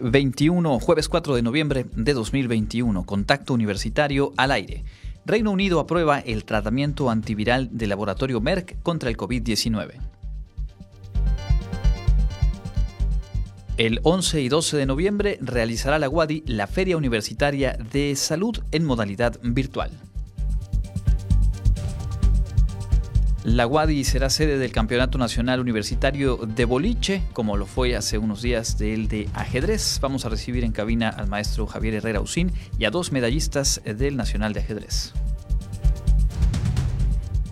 2021, jueves 4 de noviembre de 2021, contacto universitario al aire. Reino Unido aprueba el tratamiento antiviral del laboratorio Merck contra el COVID-19. El 11 y 12 de noviembre realizará la UADI la Feria Universitaria de Salud en modalidad virtual. La UADI será sede del Campeonato Nacional Universitario de Boliche, como lo fue hace unos días del de ajedrez. Vamos a recibir en cabina al maestro Javier Herrera Usín y a dos medallistas del Nacional de Ajedrez.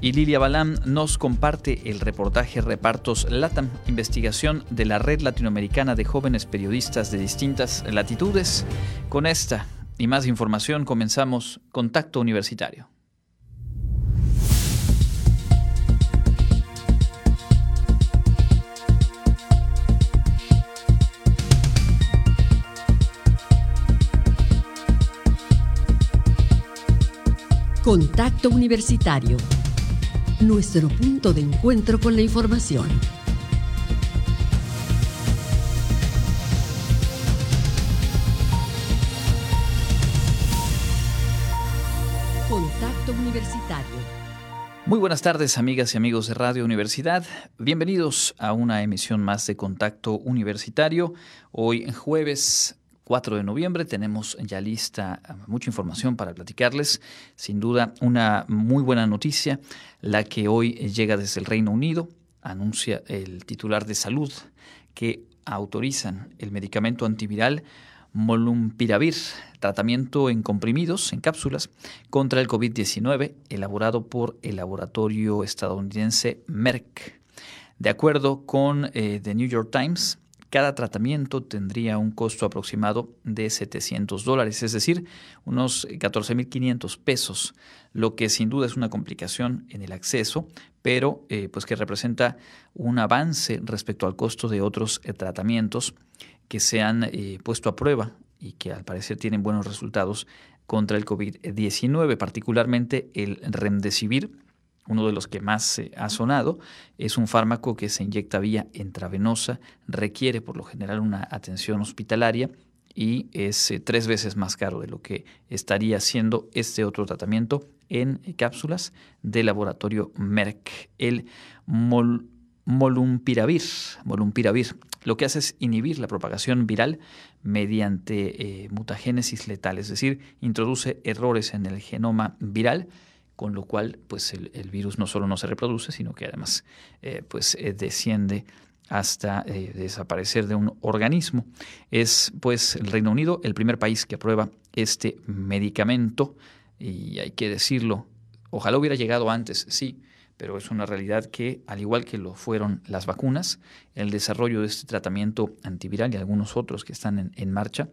Y Lilia Balam nos comparte el reportaje Repartos LATAM, investigación de la Red Latinoamericana de Jóvenes Periodistas de distintas latitudes. Con esta y más información comenzamos Contacto Universitario. Contacto Universitario. Nuestro punto de encuentro con la información. Contacto Universitario. Muy buenas tardes amigas y amigos de Radio Universidad. Bienvenidos a una emisión más de Contacto Universitario. Hoy jueves 4 de noviembre. Tenemos ya lista eh, mucha información para platicarles. Sin duda, una muy buena noticia, la que hoy llega desde el Reino Unido. Anuncia el titular de salud que autorizan el medicamento antiviral Molumpiravir, tratamiento en comprimidos, en cápsulas, contra el COVID-19, elaborado por el laboratorio estadounidense Merck. De acuerdo con eh, The New York Times, cada tratamiento tendría un costo aproximado de 700 dólares, es decir, unos 14.500 pesos, lo que sin duda es una complicación en el acceso, pero eh, pues que representa un avance respecto al costo de otros eh, tratamientos que se han eh, puesto a prueba y que al parecer tienen buenos resultados contra el COVID-19, particularmente el remdesivir uno de los que más ha sonado, es un fármaco que se inyecta vía intravenosa, requiere por lo general una atención hospitalaria y es eh, tres veces más caro de lo que estaría siendo este otro tratamiento en cápsulas de laboratorio Merck, el molumpiravir, molumpiravir. Lo que hace es inhibir la propagación viral mediante eh, mutagénesis letal, es decir, introduce errores en el genoma viral con lo cual pues el, virus no solo no se reproduce, sino que además eh, pues eh, desciende hasta eh, desaparecer de un organismo. Es pues el Reino Unido el primer país que aprueba este medicamento y hay que decirlo, ojalá hubiera llegado antes, sí, pero es una realidad que, al igual que lo fueron las vacunas, el desarrollo de este tratamiento antiviral y algunos otros que están en, marcha,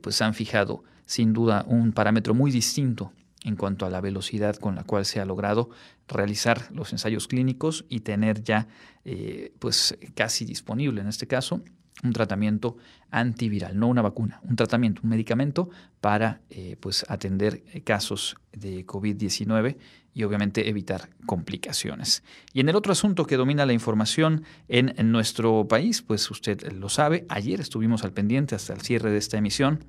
pues han fijado sin duda un parámetro muy distinto en cuanto a la velocidad con la cual se ha logrado realizar los ensayos clínicos y tener ya eh, pues casi disponible en este caso un tratamiento antiviral, no una vacuna, un tratamiento, un medicamento para eh, pues atender casos de COVID-19 y obviamente evitar complicaciones. Y en el otro asunto que domina la información en, en nuestro país, pues usted lo sabe, ayer estuvimos al pendiente hasta el cierre de esta emisión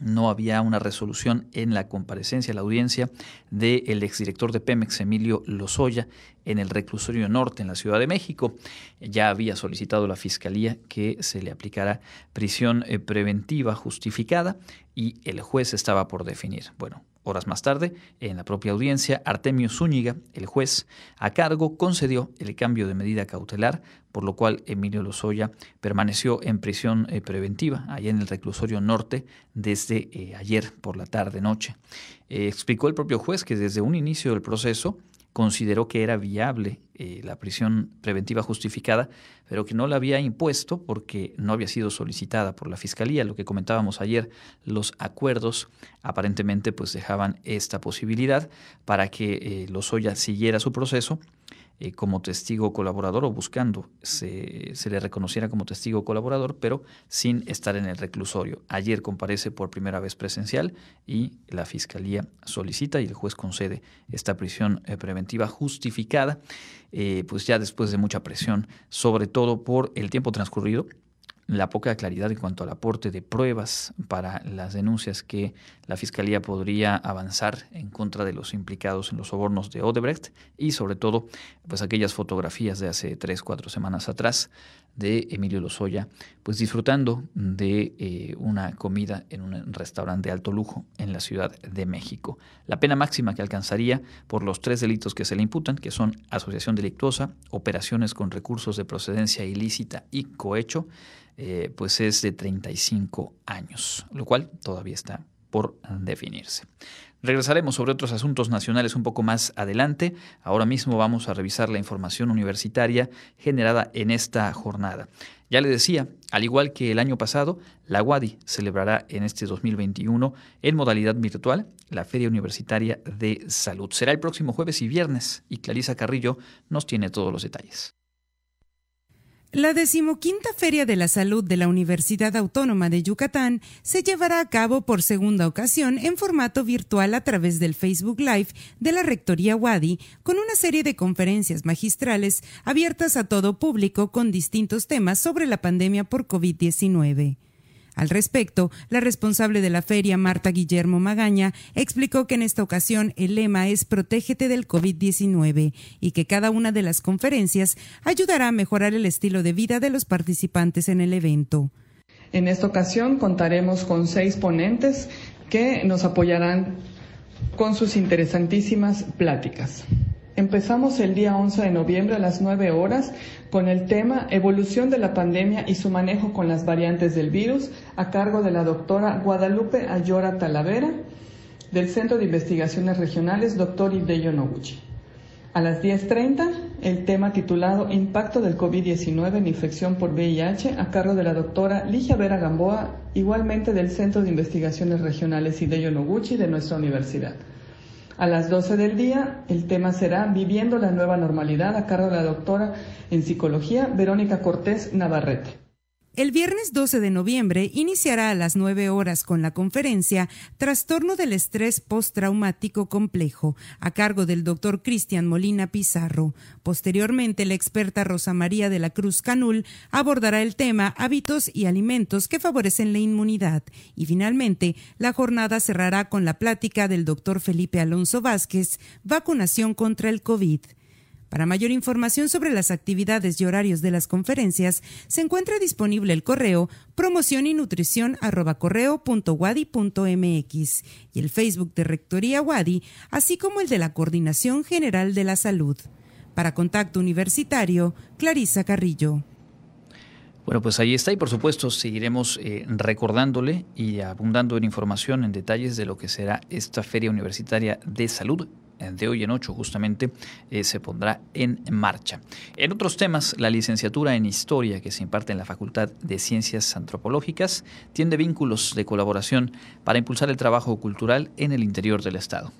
no había una resolución en la comparecencia, la audiencia del exdirector de Pemex, Emilio Lozoya, en el reclusorio norte en la Ciudad de México. Ya había solicitado la Fiscalía que se le aplicara prisión eh, preventiva justificada y el juez estaba por definir. Bueno, Horas más tarde, en la propia audiencia, Artemio Zúñiga, el juez a cargo, concedió el cambio de medida cautelar, por lo cual Emilio Lozoya permaneció en prisión eh, preventiva, allá en el reclusorio norte, desde eh, ayer por la tarde-noche. Eh, explicó el propio juez que desde un inicio del proceso, consideró que era viable eh, la prisión preventiva justificada, pero que no la había impuesto porque no había sido solicitada por la Fiscalía. Lo que comentábamos ayer, los acuerdos aparentemente pues dejaban esta posibilidad para que eh, Lozoya siguiera su proceso eh, como testigo colaborador o buscando se, se, le reconociera como testigo colaborador, pero sin estar en el reclusorio. Ayer comparece por primera vez presencial y la Fiscalía solicita y el juez concede esta prisión eh, preventiva justificada, eh, pues ya después de mucha presión, sobre todo por el tiempo transcurrido la poca claridad en cuanto al aporte de pruebas para las denuncias que la Fiscalía podría avanzar en contra de los implicados en los sobornos de Odebrecht y sobre todo pues aquellas fotografías de hace tres, cuatro semanas atrás de Emilio Lozoya, pues disfrutando de eh, una comida en un restaurante de alto lujo en la Ciudad de México. La pena máxima que alcanzaría por los tres delitos que se le imputan, que son asociación delictuosa, operaciones con recursos de procedencia ilícita y cohecho, eh, pues es de 35 años, lo cual todavía está por definirse. Regresaremos sobre otros asuntos nacionales un poco más adelante. Ahora mismo vamos a revisar la información universitaria generada en esta jornada. Ya le decía, al igual que el año pasado, la UADI celebrará en este 2021 en modalidad virtual la Feria Universitaria de Salud. Será el próximo jueves y viernes y Clarisa Carrillo nos tiene todos los detalles. La decimoquinta Feria de la Salud de la Universidad Autónoma de Yucatán se llevará a cabo por segunda ocasión en formato virtual a través del Facebook Live de la Rectoría Wadi, con una serie de conferencias magistrales abiertas a todo público con distintos temas sobre la pandemia por COVID-19. Al respecto, la responsable de la feria, Marta Guillermo Magaña, explicó que en esta ocasión el lema es Protégete del COVID-19 y que cada una de las conferencias ayudará a mejorar el estilo de vida de los participantes en el evento. En esta ocasión contaremos con seis ponentes que nos apoyarán con sus interesantísimas pláticas. Empezamos el día 11 de noviembre a las 9 horas con el tema Evolución de la pandemia y su manejo con las variantes del virus a cargo de la doctora Guadalupe Ayora Talavera del Centro de Investigaciones Regionales Dr. Ideyo Noguchi. A las 10.30, el tema titulado Impacto del COVID-19 en infección por VIH a cargo de la doctora Ligia Vera Gamboa, igualmente del Centro de Investigaciones Regionales Ideyo Noguchi de nuestra universidad. A las 12 del día, el tema será Viviendo la nueva normalidad a cargo de la doctora en psicología Verónica Cortés Navarrete. El viernes 12 de noviembre iniciará a las 9 horas con la conferencia Trastorno del estrés postraumático complejo, a cargo del doctor Cristian Molina Pizarro. Posteriormente, la experta Rosa María de la Cruz Canul abordará el tema Hábitos y alimentos que favorecen la inmunidad. Y finalmente, la jornada cerrará con la plática del doctor Felipe Alonso Vázquez, Vacunación contra el COVID. Para mayor información sobre las actividades y horarios de las conferencias, se encuentra disponible el correo promoción y nutrición y el Facebook de Rectoría Wadi, así como el de la Coordinación General de la Salud. Para Contacto Universitario, Clarisa Carrillo. Bueno, pues ahí está y por supuesto seguiremos eh, recordándole y abundando en información, en detalles de lo que será esta Feria Universitaria de Salud de hoy en ocho justamente eh, se pondrá en marcha. En otros temas, la licenciatura en Historia que se imparte en la Facultad de Ciencias Antropológicas tiene vínculos de colaboración para impulsar el trabajo cultural en el interior del Estado.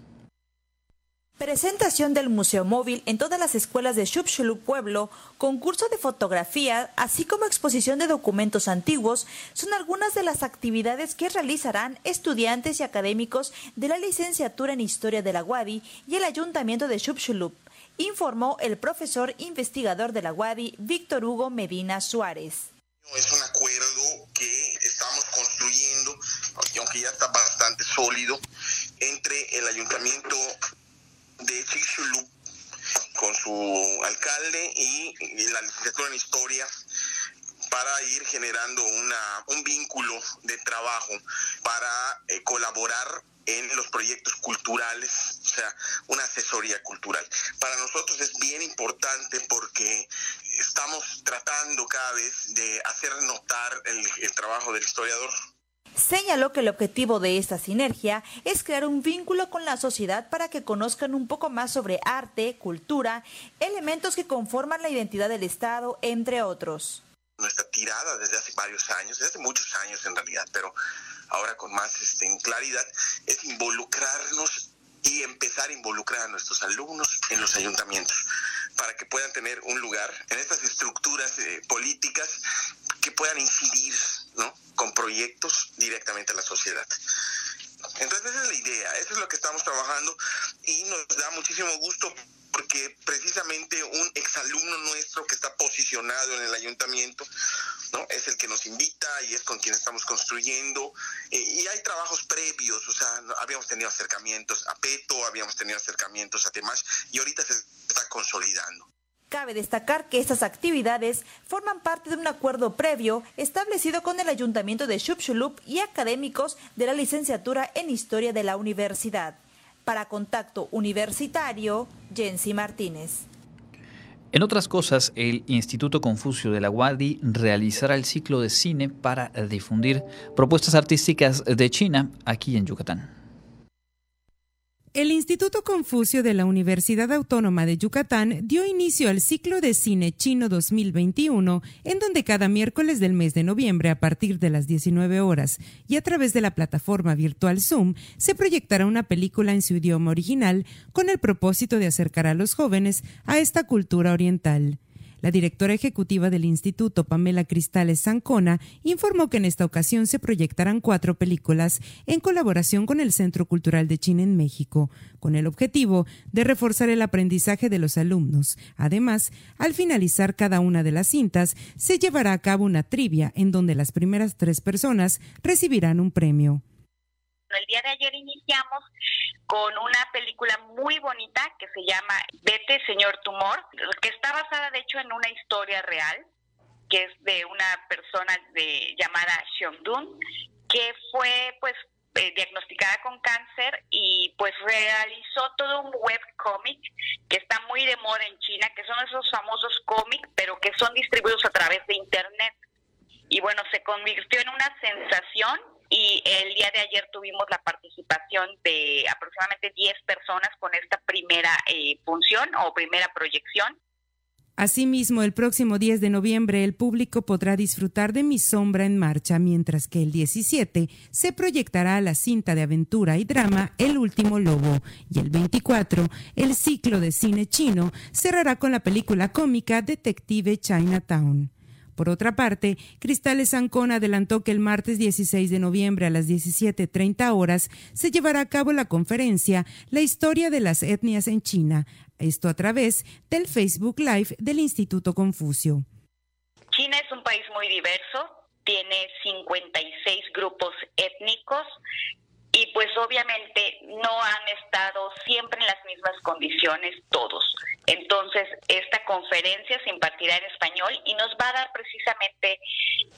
Presentación del Museo Móvil en todas las escuelas de Xupxulub Pueblo, concurso de fotografía, así como exposición de documentos antiguos, son algunas de las actividades que realizarán estudiantes y académicos de la licenciatura en Historia de la UADI y el Ayuntamiento de Xupxulub, informó el profesor investigador de la UADI, Víctor Hugo Medina Suárez. Es un acuerdo que estamos construyendo, aunque ya está bastante sólido, entre el Ayuntamiento de Chicxulub con su alcalde y, la licenciatura en historia para ir generando una, un vínculo de trabajo para eh, colaborar en los proyectos culturales, o sea, una asesoría cultural. Para nosotros es bien importante porque estamos tratando cada vez de hacer notar el trabajo del historiador Señaló que el objetivo de esta sinergia es crear un vínculo con la sociedad para que conozcan un poco más sobre arte, cultura, elementos que conforman la identidad del Estado, entre otros. Nuestra tirada desde hace varios años, desde hace muchos años en realidad, pero ahora con más este, claridad, es involucrarnos y empezar a involucrar a nuestros alumnos en los ayuntamientos para que puedan tener un lugar en estas estructuras eh, políticas que puedan incidir ¿no? con proyectos directamente a la sociedad. Entonces esa es la idea, eso es lo que estamos trabajando y nos da muchísimo gusto porque precisamente un exalumno nuestro que está posicionado en el ayuntamiento ¿no? Es el que nos invita y es con quien estamos construyendo. Eh, y hay trabajos previos, o sea, habíamos tenido acercamientos a Peto, habíamos tenido acercamientos a Temash y ahorita se está consolidando. Cabe destacar que estas actividades forman parte de un acuerdo previo establecido con el Ayuntamiento de Chupchulup y académicos de la licenciatura en Historia de la Universidad. Para Contacto Universitario, Jensi Martínez. En otras cosas, el Instituto Confucio de la UADI realizará el ciclo de cine para difundir propuestas artísticas de China aquí en Yucatán. El Instituto Confucio de la Universidad Autónoma de Yucatán dio inicio al ciclo de cine chino 2021, en donde cada miércoles del mes de noviembre a partir de las 19 horas y a través de la plataforma virtual Zoom se proyectará una película en su idioma original con el propósito de acercar a los jóvenes a esta cultura oriental. La directora ejecutiva del instituto, Pamela Cristales Zancona, informó que en esta ocasión se proyectarán cuatro películas en colaboración con el Centro Cultural de China en México, con el objetivo de reforzar el aprendizaje de los alumnos. Además, al finalizar cada una de las cintas, se llevará a cabo una trivia en donde las primeras tres personas recibirán un premio. El día de ayer iniciamos con una película muy bonita que se llama Vete, señor tumor, que está basada de hecho en una historia real, que es de una persona de, llamada Dun, que fue pues eh, diagnosticada con cáncer y pues realizó todo un webcomic que está muy de moda en China, que son esos famosos cómics, pero que son distribuidos a través de internet. Y bueno, se convirtió en una sensación y el día de ayer tuvimos la participación de aproximadamente 10 personas con esta primera eh, función o primera proyección. Asimismo, el próximo 10 de noviembre el público podrá disfrutar de Mi Sombra en Marcha, mientras que el 17 se proyectará la cinta de aventura y drama El Último Lobo, y el 24 el ciclo de cine chino cerrará con la película cómica Detective Chinatown. Por otra parte, Cristales Ancón adelantó que el martes 16 de noviembre a las 17.30 horas se llevará a cabo la conferencia La historia de las etnias en China, esto a través del Facebook Live del Instituto Confucio. China es un país muy diverso, tiene 56 grupos étnicos y pues obviamente no han estado siempre en las mismas condiciones todos. Entonces, esta conferencia se impartirá en español y nos va a dar precisamente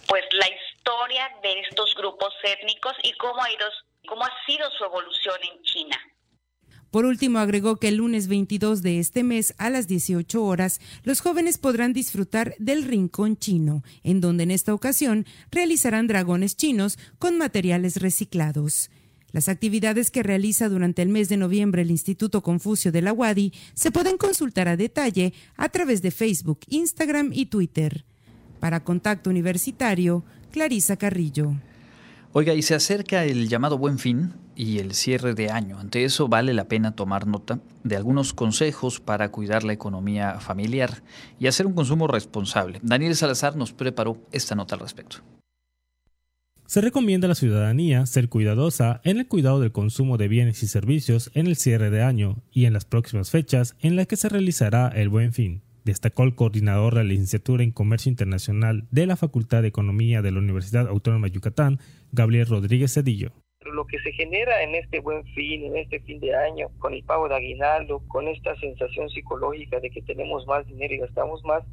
pues la historia de estos grupos étnicos y cómo ha ido cómo ha sido su evolución en China. Por último, agregó que el lunes 22 de este mes a las 18 horas, los jóvenes podrán disfrutar del Rincón Chino, en donde en esta ocasión realizarán dragones chinos con materiales reciclados. Las actividades que realiza durante el mes de noviembre el Instituto Confucio de la UADI se pueden consultar a detalle a través de Facebook, Instagram y Twitter. Para Contacto Universitario, Clarisa Carrillo. Oiga, y se acerca el llamado Buen Fin y el cierre de año. Ante eso vale la pena tomar nota de algunos consejos para cuidar la economía familiar y hacer un consumo responsable. Daniel Salazar nos preparó esta nota al respecto se recomienda a la ciudadanía ser cuidadosa en el cuidado del consumo de bienes y servicios en el cierre de año y en las próximas fechas en las que se realizará el Buen Fin, destacó el coordinador de la licenciatura en Comercio Internacional de la Facultad de Economía de la Universidad Autónoma de Yucatán, Gabriel Rodríguez Cedillo. Lo que se genera en este buen fin, en este fin de año, con el pago de aguinaldo, con esta sensación psicológica de que tenemos más dinero y gastamos más,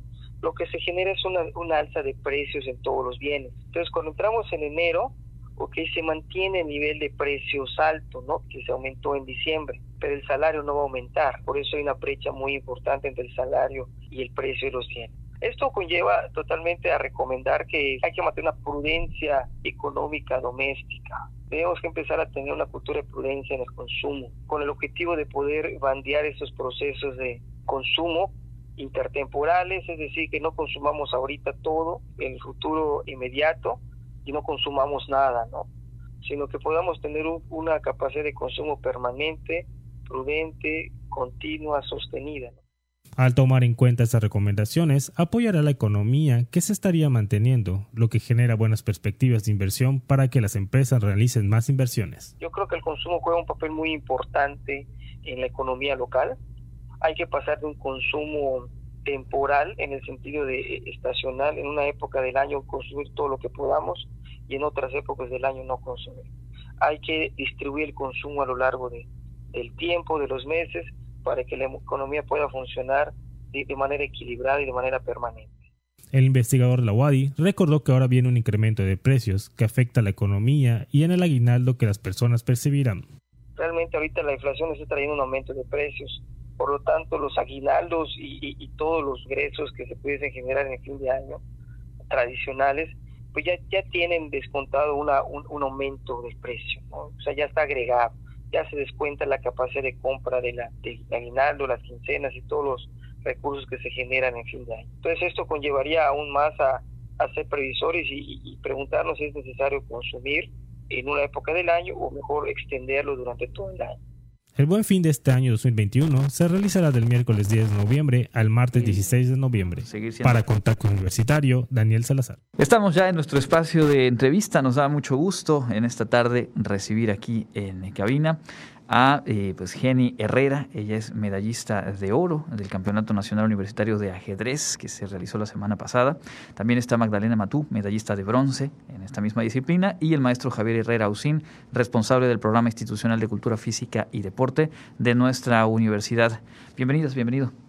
lo que se genera es una, alza de precios en todos los bienes. Entonces, cuando entramos en enero, ok, se mantiene el nivel de precios alto, ¿no? Que se aumentó en diciembre, pero el salario no va a aumentar. Por eso hay una brecha muy importante entre el salario y el precio de los bienes. Esto conlleva totalmente a recomendar que hay que mantener una prudencia económica doméstica. Tenemos que empezar a tener una cultura de prudencia en el consumo, con el objetivo de poder bandear esos procesos de consumo intertemporales, es decir, que no consumamos ahorita todo en el futuro inmediato y no consumamos nada, ¿no? Sino que podamos tener una capacidad de consumo permanente, prudente, continua, sostenida. Al tomar en cuenta estas recomendaciones, apoyará la economía que se estaría manteniendo, lo que genera buenas perspectivas de inversión para que las empresas realicen más inversiones. Yo creo que el consumo juega un papel muy importante en la economía local, hay que pasar de un consumo temporal en el sentido de eh, estacional, en una época del año consumir todo lo que podamos y en otras épocas del año no consumir. Hay que distribuir el consumo a lo largo de, del tiempo, de los meses, para que la economía pueda funcionar de, de manera equilibrada y de manera permanente. El investigador Lawadi recordó que ahora viene un incremento de precios que afecta a la economía y en el aguinaldo que las personas percibirán. Realmente ahorita la inflación está trayendo un aumento de precios por lo tanto, los aguinaldos y, todos los ingresos que se pudiesen generar en el fin de año tradicionales, pues ya, ya tienen descontado una, un, aumento de precio, o sea, ya está agregado, ya se descuenta la capacidad de compra de la aguinaldo, las quincenas y todos los recursos que se generan en fin de año. Entonces esto conllevaría aún más a, a ser previsores y, y preguntarnos si es necesario consumir en una época del año o mejor extenderlo durante todo el año. El buen fin de este año 2021 se realizará del miércoles 10 de noviembre al martes 16 de noviembre. Para Contacto Universitario, Daniel Salazar. Estamos ya en nuestro espacio de entrevista. Nos da mucho gusto en esta tarde recibir aquí en cabina a eh, pues Jenny Herrera. Ella es medallista de oro del Campeonato Nacional Universitario de Ajedrez que se realizó la semana pasada. También está Magdalena Matú, medallista de bronce en esta misma disciplina. Y el maestro Javier Herrera Usín, responsable del Programa Institucional de Cultura Física y Deporte de nuestra universidad. Bienvenidos, bienvenido.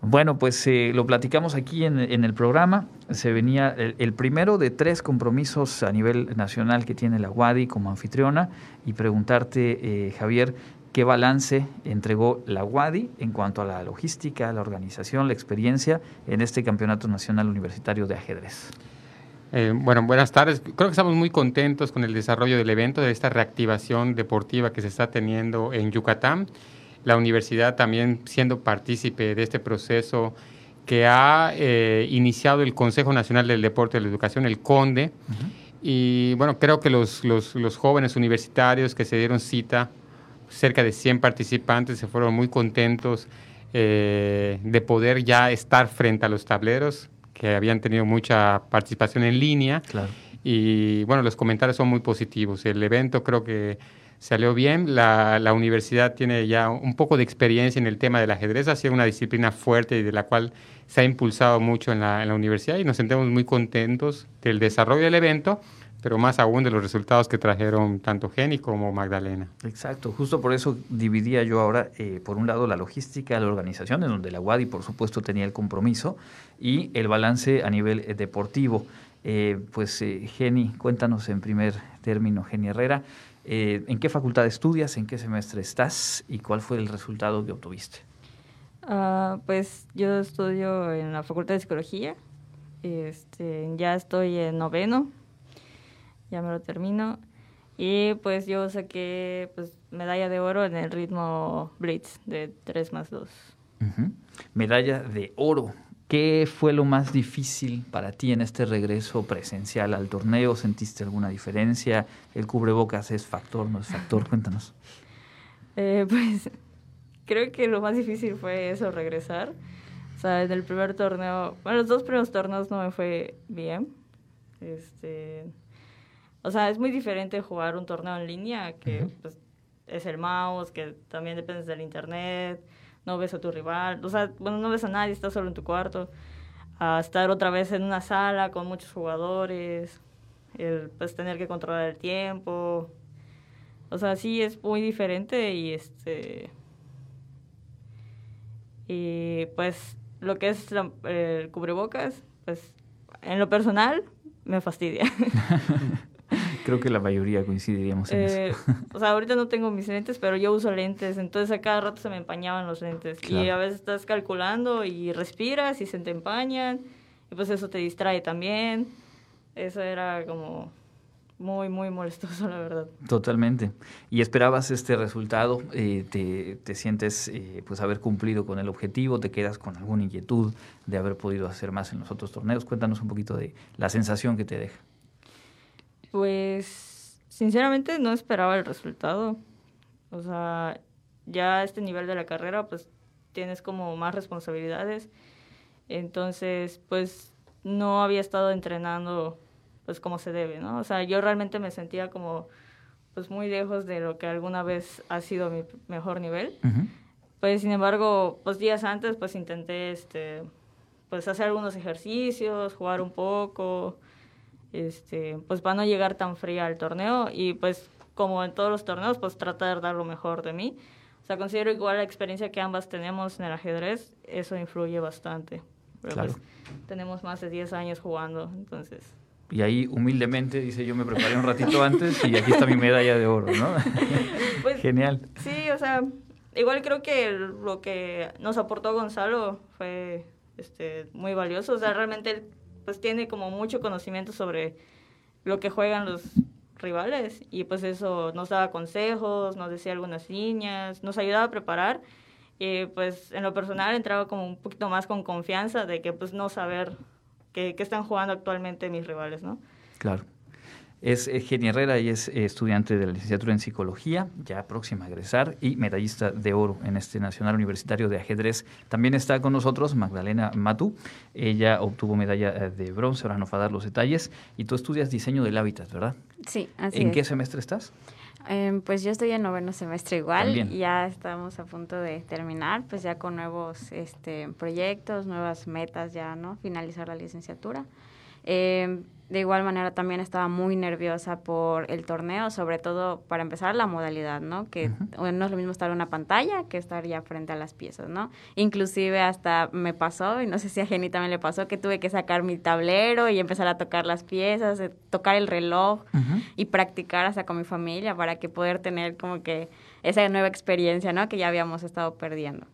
Bueno, pues eh, lo platicamos aquí en, el programa. Se venía el, primero de tres compromisos a nivel nacional que tiene la UADI como anfitriona y preguntarte, eh, Javier, qué balance entregó la UADI en cuanto a la logística, la organización, la experiencia en este Campeonato Nacional Universitario de Ajedrez. Eh, bueno, buenas tardes. Creo que estamos muy contentos con el desarrollo del evento, de esta reactivación deportiva que se está teniendo en Yucatán la universidad también siendo partícipe de este proceso que ha eh, iniciado el Consejo Nacional del Deporte y la Educación, el CONDE. Y bueno, creo que los, los, los, jóvenes universitarios que se dieron cita, cerca de 100 participantes, se fueron muy contentos eh, de poder ya estar frente a los tableros, que habían tenido mucha participación en línea. Y bueno, los comentarios son muy positivos. El evento creo que salió bien. La, universidad tiene ya un poco de experiencia en el tema del ajedrez, ha sido una disciplina fuerte y de la cual se ha impulsado mucho en la, universidad y nos sentimos muy contentos del desarrollo del evento pero más aún de los resultados que trajeron tanto Jenny como Magdalena. Exacto, justo por eso dividía yo ahora, eh, por un lado, la logística, la organización, en donde la UADI, por supuesto, tenía el compromiso, y el balance a nivel eh, deportivo. Eh, pues, Jenny, cuéntanos en primer término, Jenny Herrera, eh, ¿En qué facultad estudias? ¿En qué semestre estás? ¿Y cuál fue el resultado que obtuviste? Uh, pues yo estudio en la Facultad de Psicología. Este, ya estoy en noveno. Ya me lo termino. Y pues yo saqué pues, medalla de oro en el ritmo Blitz de 3 más 2. Medalla de oro. ¿Qué fue lo más difícil para ti en este regreso presencial al torneo? ¿Sentiste alguna diferencia? ¿El cubrebocas es factor, no es factor? Cuéntanos. Eh, pues creo que lo más difícil fue eso, regresar. O sea, en el primer torneo, bueno, los dos primeros torneos no me fue bien. Este, o sea, es muy diferente jugar un torneo en línea que pues, es el mouse, que también depende del internet no ves a tu rival, o sea, bueno, no ves a nadie, estás solo en tu cuarto, a estar otra vez en una sala con muchos jugadores, el, pues tener que controlar el tiempo, o sea, sí es muy diferente y este y pues lo que es el cubrebocas, pues en lo personal me fastidia. Creo que la mayoría coincidiríamos en eso. Eh, o sea, ahorita no tengo mis lentes, pero yo uso lentes, entonces a cada rato se me empañaban los lentes. Y a veces estás calculando y respiras y se te empañan, y pues eso te distrae también. Eso era como muy, muy molestoso, la verdad. Totalmente. ¿Y esperabas este resultado? Eh, te, te, sientes eh, pues haber cumplido con el objetivo? ¿Te quedas con alguna inquietud de haber podido hacer más en los otros torneos? Cuéntanos un poquito de la sensación que te deja. Pues sinceramente no esperaba el resultado. O sea, ya a este nivel de la carrera pues tienes como más responsabilidades. Entonces, pues no había estado entrenando pues como se debe, ¿no? O sea, yo realmente me sentía como pues muy lejos de lo que alguna vez ha sido mi mejor nivel. Pues sin embargo, pues días antes pues intenté este pues hacer algunos ejercicios, jugar un poco, este, pues para no llegar tan fría al torneo y pues como en todos los torneos, pues tratar de dar lo mejor de mí. O sea, considero igual la experiencia que ambas tenemos en el ajedrez, eso influye bastante. Pero Claro. pues, tenemos más de 10 años jugando, entonces... Y ahí humildemente dice, yo me preparé un ratito antes y aquí está mi medalla de oro, ¿no? Pues, Genial. Sí, o sea, igual creo que lo que nos aportó Gonzalo fue este, muy valioso. O sea, realmente él pues tiene como mucho conocimiento sobre lo que juegan los rivales y pues eso nos daba consejos, nos decía algunas líneas, nos ayudaba a preparar y pues en lo personal entraba como un poquito más con confianza de que pues no saber qué, qué están jugando actualmente mis rivales, ¿no? Claro. Es eh, Genia Herrera y es eh, estudiante de la licenciatura en psicología, ya próxima a egresar y medallista de oro en este Nacional Universitario de Ajedrez. También está con nosotros Magdalena Matú. Ella obtuvo medalla eh, de bronce, ahora nos va a dar los detalles. Y tú estudias diseño del hábitat, ¿verdad? Sí, así ¿En es. qué semestre estás? Em, pues yo estoy en noveno semestre igual, También. ya estamos a punto de terminar, pues ya con nuevos este, proyectos, nuevas metas ya, ¿no? Finalizar la licenciatura. Em, de igual manera también estaba muy nerviosa por el torneo, sobre todo para empezar la modalidad, ¿no? Que no es lo mismo estar en una pantalla que estar ya frente a las piezas, ¿no? Inclusive hasta me pasó, y no sé si a Jenny también le pasó, que tuve que sacar mi tablero y empezar a tocar las piezas, eh, tocar el reloj y practicar hasta con mi familia para que poder tener como que esa nueva experiencia, ¿no? Que ya habíamos estado perdiendo.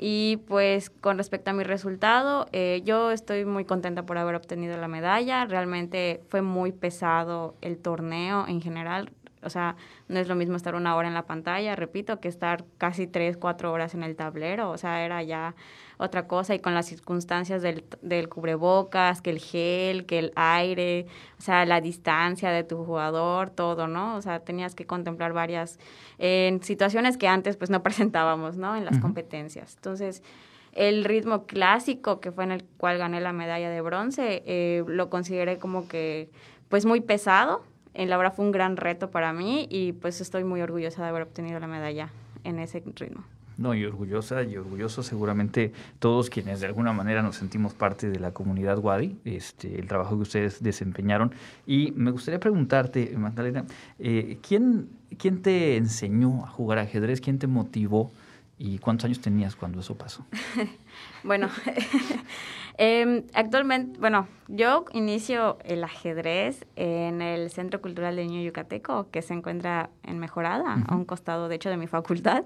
Y pues con respecto a mi resultado, eh, yo estoy muy contenta por haber obtenido la medalla. Realmente fue muy pesado el torneo en general. O sea, no es lo mismo estar una hora en la pantalla, repito, que estar casi tres, cuatro horas en el tablero. O sea, era ya otra cosa y con las circunstancias del, del cubrebocas, que el gel, que el aire, o sea, la distancia de tu jugador, todo, ¿no? O sea, tenías que contemplar varias en situaciones que antes pues no presentábamos, ¿no? En las competencias. Entonces, el ritmo clásico que fue en el cual gané la medalla de bronce, eh, lo consideré como que pues muy pesado. En la verdad fue un gran reto para mí y pues estoy muy orgullosa de haber obtenido la medalla en ese ritmo. No, y orgullosa y orgulloso seguramente todos quienes de alguna manera nos sentimos parte de la comunidad Wadi, este, el trabajo que ustedes desempeñaron. Y me gustaría preguntarte, Magdalena, eh, ¿quién, ¿quién te enseñó a jugar ajedrez? ¿Quién te motivó? ¿Y cuántos años tenías cuando eso pasó? Bueno, em, actualmente, bueno, yo inicio el ajedrez en el Centro Cultural de Niño Yucateco, que se encuentra en Mejorada, a un costado, de hecho, de mi facultad.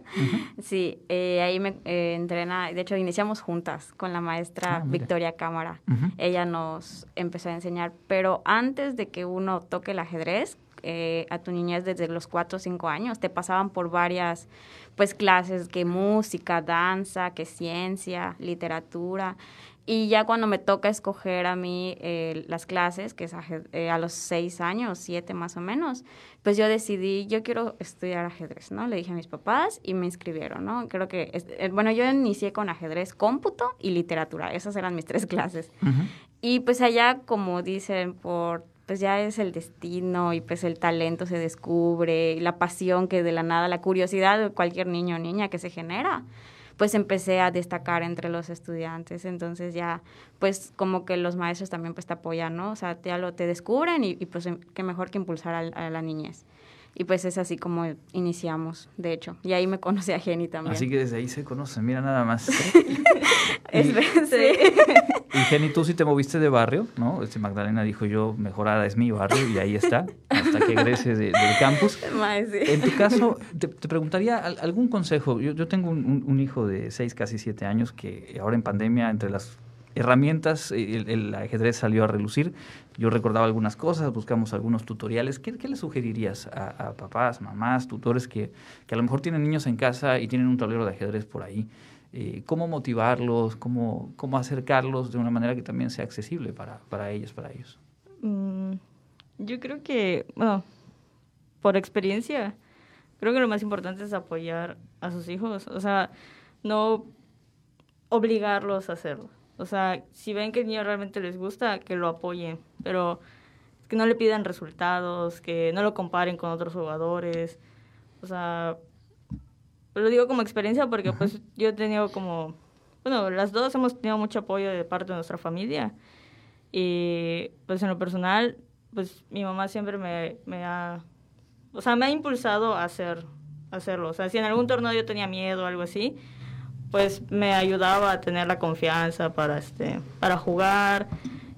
Sí, eh, ahí me eh, entrena, de hecho, iniciamos juntas con la maestra Ah. Victoria Cámara. Ella nos empezó a enseñar, pero antes de que uno toque el ajedrez, eh, a tu niñez desde los 4 o 5 años, te pasaban por varias pues clases, que música, danza, que ciencia, literatura. Y ya cuando me toca escoger a mí eh, las clases, que es eh, a los 6 años, 7 más o menos, pues yo decidí, yo quiero estudiar ajedrez, ¿no? Le dije a mis papás y me inscribieron, ¿no? Creo que, bueno, yo inicié con ajedrez, cómputo y literatura, esas eran mis tres clases. Y pues allá, como dicen, por pues ya es el destino y pues el talento se descubre, y la pasión que de la nada, la curiosidad de cualquier niño o niña que se genera, pues empecé a destacar entre los estudiantes. Entonces ya, pues como que los maestros también pues te apoyan, ¿no? O sea, ya lo te descubren y, pues em- qué mejor que impulsar a, la niñez. Y pues es así como iniciamos, de hecho. Y ahí me conocí a Jenny también. Así que desde ahí se conocen, mira nada más. Es Y- sí. Y Jenny, tú sí te moviste de barrio, ¿no? Este Magdalena dijo yo, mejorada es mi barrio y ahí está, hasta que egreses de- del campus. Sí. En tu caso, te, te preguntaría al- algún consejo. Yo, yo tengo un, un- un hijo de seis, casi siete años que ahora en pandemia, entre las herramientas, el, ajedrez salió a relucir. Yo recordaba algunas cosas, buscamos algunos tutoriales. ¿Qué, qué le sugerirías a, a papás, mamás, tutores que, que a lo mejor tienen niños en casa y tienen un tablero de ajedrez por ahí? Eh, ¿Cómo motivarlos? Cómo, ¿Cómo acercarlos de una manera que también sea accesible para, para ellos, para ellos? Mm, yo creo que, bueno, por experiencia, creo que lo más importante es apoyar a sus hijos. O sea, no obligarlos a hacerlo. O sea, si ven que el niño realmente les gusta, que lo apoyen, pero que no le pidan resultados, que no lo comparen con otros jugadores. O sea, lo digo como experiencia porque pues yo he tenido como, bueno, las dos hemos tenido mucho apoyo de parte de nuestra familia. Y pues en lo personal, pues mi mamá siempre me, me ha, o sea, me ha impulsado a hacer, hacerlo. O sea, si en algún torneo yo tenía miedo o algo así, pues me ayudaba a tener la confianza para, este, para jugar,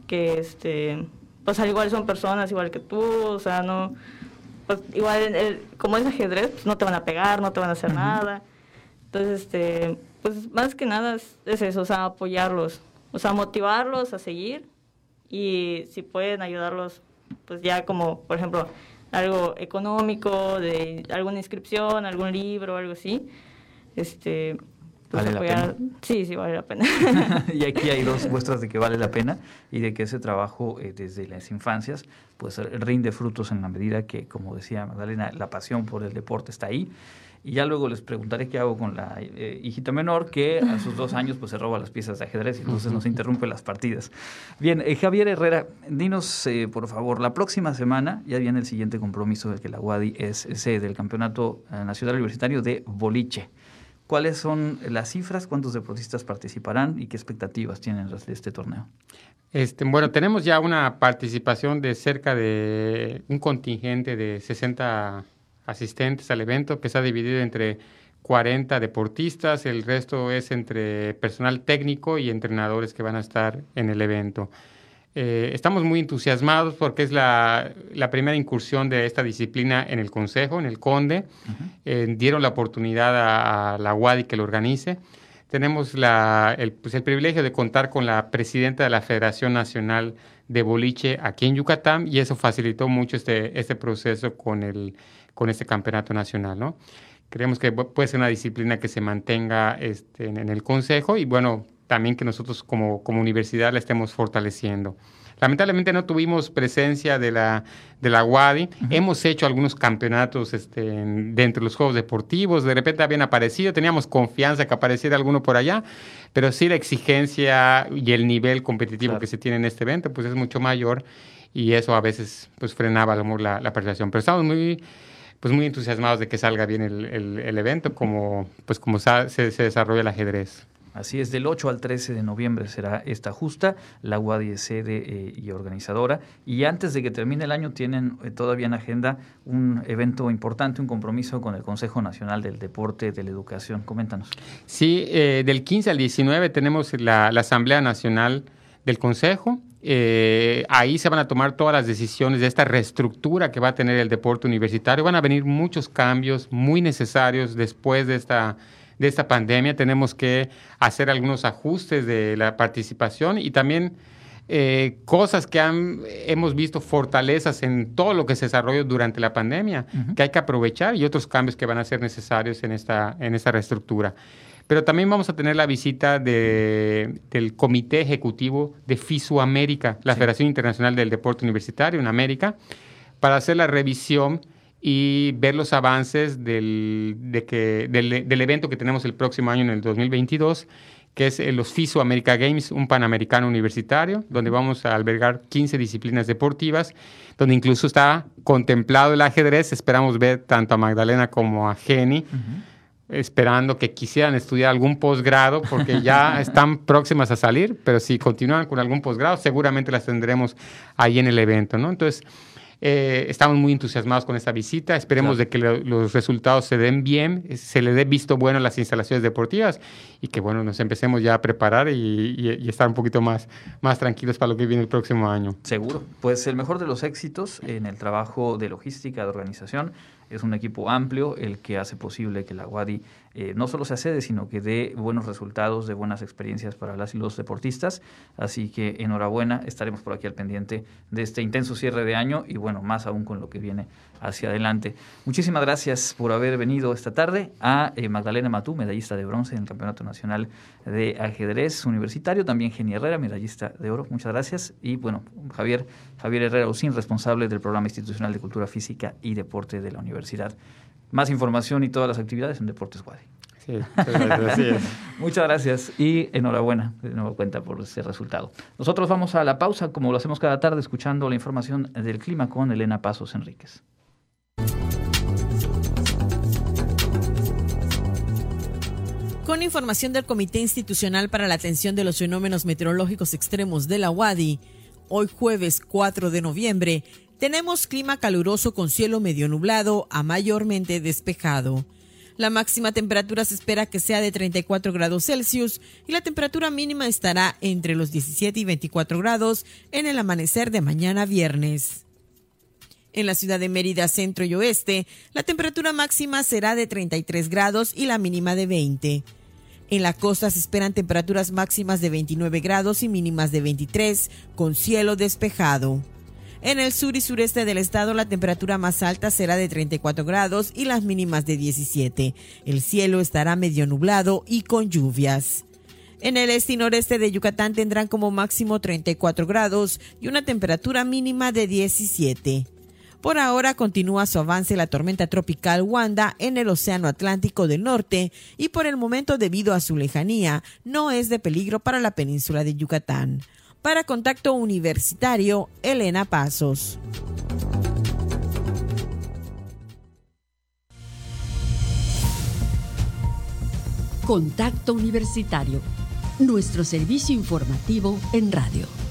que este, pues al igual son personas igual que tú, o sea, no, pues igual como es ajedrez, pues no te van a pegar, no te van a hacer nada. Entonces, este, pues más que nada es, es, eso, o sea, apoyarlos, o sea, motivarlos a seguir y si pueden ayudarlos, pues ya como, por ejemplo, algo económico, de alguna inscripción, algún libro, algo así, este, ¿Vale la pena? Sí, sí, vale la pena. y aquí hay dos muestras de que vale la pena y de que ese trabajo eh, desde las infancias pues rinde frutos en la medida que, como decía Magdalena, la pasión por el deporte está ahí. Y ya luego les preguntaré qué hago con la eh, hijita menor que a sus dos años pues se roba las piezas de ajedrez y entonces nos interrumpe las partidas. Bien, eh, Javier Herrera, dinos por favor, la próxima semana ya viene el siguiente compromiso de que la UADI es sede del Campeonato Nacional Universitario de Boliche. ¿Cuáles son las cifras? ¿Cuántos deportistas participarán y qué expectativas tienen de este torneo? Este, bueno, tenemos ya una participación de cerca de un contingente de 60 asistentes al evento que se ha dividido entre 40 deportistas, el resto es entre personal técnico y entrenadores que van a estar en el evento. Eh, estamos muy entusiasmados porque es la, primera incursión de esta disciplina en el Consejo, en el Conde. Eh, dieron la oportunidad a, la UADI que lo organice. Tenemos la, el, pues, el, privilegio de contar con la presidenta de la Federación Nacional de Boliche aquí en Yucatán y eso facilitó mucho este, este proceso con, el, con este campeonato nacional. ¿no? Creemos que puede ser una disciplina que se mantenga este, en, en el Consejo y bueno, también que nosotros como, como universidad la estemos fortaleciendo. Lamentablemente no tuvimos presencia de la, de la UADI. Hemos hecho algunos campeonatos este, dentro de los Juegos Deportivos. De repente habían aparecido. Teníamos confianza que apareciera alguno por allá. Pero sí la exigencia y el nivel competitivo que se tiene en este evento pues es mucho mayor. Y eso a veces pues frenaba la, la participación. Pero estamos muy pues muy entusiasmados de que salga bien el, el, evento como, pues como se, se desarrolla el ajedrez. Así es, del 8 al 13 de noviembre será esta justa, la UADI sede eh, y organizadora. Y antes de que termine el año tienen eh, todavía en agenda un evento importante, un compromiso con el Consejo Nacional del Deporte de la Educación. Coméntanos. Sí, eh, del 15 al 19 tenemos la, Asamblea Nacional del Consejo. ahí se van a tomar todas las decisiones de esta reestructura que va a tener el deporte universitario. Van a venir muchos cambios muy necesarios después de esta de esta pandemia, tenemos que hacer algunos ajustes de la participación y también eh, cosas que han, hemos visto fortalezas en todo lo que se desarrolló durante la pandemia, que hay que aprovechar y otros cambios que van a ser necesarios en esta, en esta reestructura. Pero también vamos a tener la visita de, del Comité Ejecutivo de FISUAmérica, la Federación Internacional del Deporte Universitario en América, para hacer la revisión y ver los avances del, de que, del, evento que tenemos el próximo año en el 2022, que es los FISO America Games, un panamericano universitario, donde vamos a albergar 15 disciplinas deportivas, donde incluso está contemplado el ajedrez. Esperamos ver tanto a Magdalena como a Jenny. esperando que quisieran estudiar algún posgrado, porque ya están próximas a salir, pero si continúan con algún posgrado, seguramente las tendremos ahí en el evento, ¿no? Entonces, eh, estamos muy entusiasmados con esta visita. Esperemos de que los resultados se den bien, se le dé visto bueno a las instalaciones deportivas y que bueno nos empecemos ya a preparar y, estar un poquito más, más tranquilos para lo que viene el próximo año. Seguro. Pues el mejor de los éxitos en el trabajo de logística, de organización, es un equipo amplio el que hace posible que la UADI eh, no solo se accede, sino que dé buenos resultados, de buenas experiencias para las y los deportistas. Así que enhorabuena, estaremos por aquí al pendiente de este intenso cierre de año y bueno, más aún con lo que viene hacia adelante. Muchísimas gracias por haber venido esta tarde a eh, Magdalena Matú, medallista de bronce en el Campeonato Nacional de Ajedrez Universitario, también Geni Herrera, medallista de oro. Muchas gracias. Y bueno, Javier, Javier Herrera Lucín, responsable del Programa Institucional de Cultura Física y Deporte de la Universidad. Más información y todas las actividades en Deportes Guadi. Sí, Muchas gracias y enhorabuena de nuevo cuenta por ese resultado. Nosotros vamos a la pausa, como lo hacemos cada tarde, escuchando la información del clima con Elena Pasos Enríquez. con información del Comité Institucional para la Atención de los Fenómenos Meteorológicos Extremos de la UADI, hoy jueves 4 de noviembre, tenemos clima caluroso con cielo medio nublado a mayormente despejado. La máxima temperatura se espera que sea de 34 grados Celsius y la temperatura mínima estará entre los 17 y 24 grados en el amanecer de mañana viernes. En la ciudad de Mérida, centro y oeste, la temperatura máxima será de 33 grados y la mínima de 20. En la costa se esperan temperaturas máximas de 29 grados y mínimas de 23, con cielo despejado. En el sur y sureste del estado la temperatura más alta será de 34 grados y las mínimas de 17. El cielo estará medio nublado y con lluvias. En el este y noreste de Yucatán tendrán como máximo 34 grados y una temperatura mínima de 17. Por ahora continúa su avance la tormenta tropical Wanda en el Océano Atlántico del Norte y por el momento debido a su lejanía no es de peligro para la península de Yucatán. Para Contacto Universitario, Elena Pasos. Contacto Universitario, nuestro servicio informativo en radio.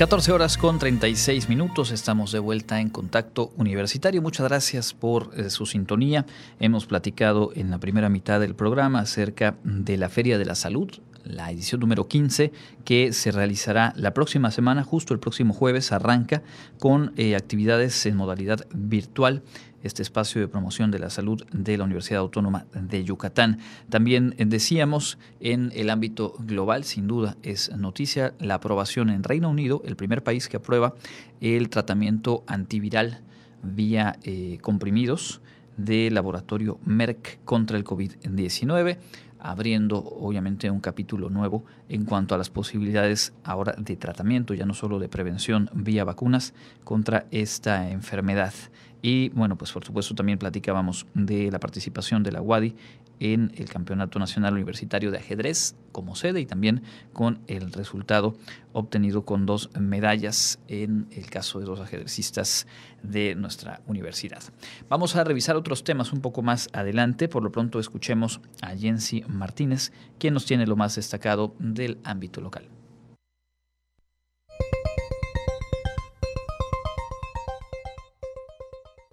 14 horas con 36 minutos, estamos de vuelta en contacto universitario. Muchas gracias por eh, su sintonía. Hemos platicado en la primera mitad del programa acerca de la Feria de la Salud, la edición número 15, que se realizará la próxima semana, justo el próximo jueves, arranca con eh, actividades en modalidad virtual este espacio de promoción de la salud de la Universidad Autónoma de Yucatán. También eh, decíamos en el ámbito global, sin duda es noticia, la aprobación en Reino Unido, el primer país que aprueba el tratamiento antiviral vía eh, comprimidos del laboratorio Merck contra el COVID-19 abriendo obviamente un capítulo nuevo en cuanto a las posibilidades ahora de tratamiento, ya no solo de prevención vía vacunas contra esta enfermedad. Y bueno, pues por supuesto también platicábamos de la participación de la UADI en el Campeonato Nacional Universitario de Ajedrez como sede y también con el resultado obtenido con dos medallas en el caso de dos ajedrecistas de nuestra universidad. Vamos a revisar otros temas un poco más adelante. Por lo pronto escuchemos a Jensi Martínez, quien nos tiene lo más destacado del ámbito local.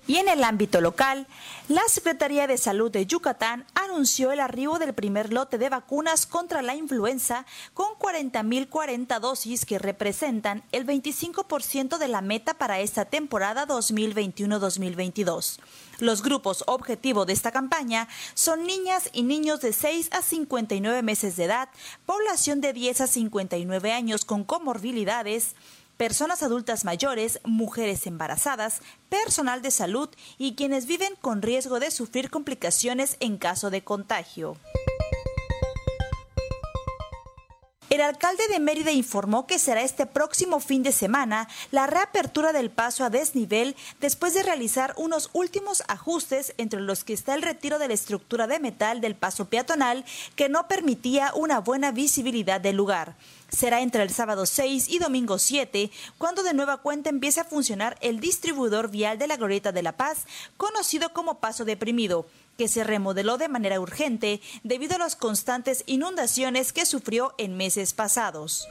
Y en el ámbito local, la Secretaría de Salud de Yucatán anunció el arribo del primer lote de vacunas contra la influenza con 40.040 dosis que representan el 25% de la meta para esta temporada 2021-2022. Los grupos objetivo de esta campaña son niñas y niños de 6 a 59 meses de edad, población de 10 a 59 años con comorbilidades, personas adultas mayores, mujeres embarazadas, personal de salud y quienes viven con riesgo de sufrir complicaciones en caso de contagio. El alcalde de Mérida informó que será este próximo fin de semana la reapertura del paso a desnivel después de realizar unos últimos ajustes entre los que está el retiro de la estructura de metal del paso peatonal que no permitía una buena visibilidad del lugar. Será entre el sábado 6 y domingo 7 cuando de nueva cuenta empiece a funcionar el distribuidor vial de la Glorieta de la Paz, conocido como Paso Deprimido, que se remodeló de manera urgente debido a las constantes inundaciones que sufrió en meses pasados.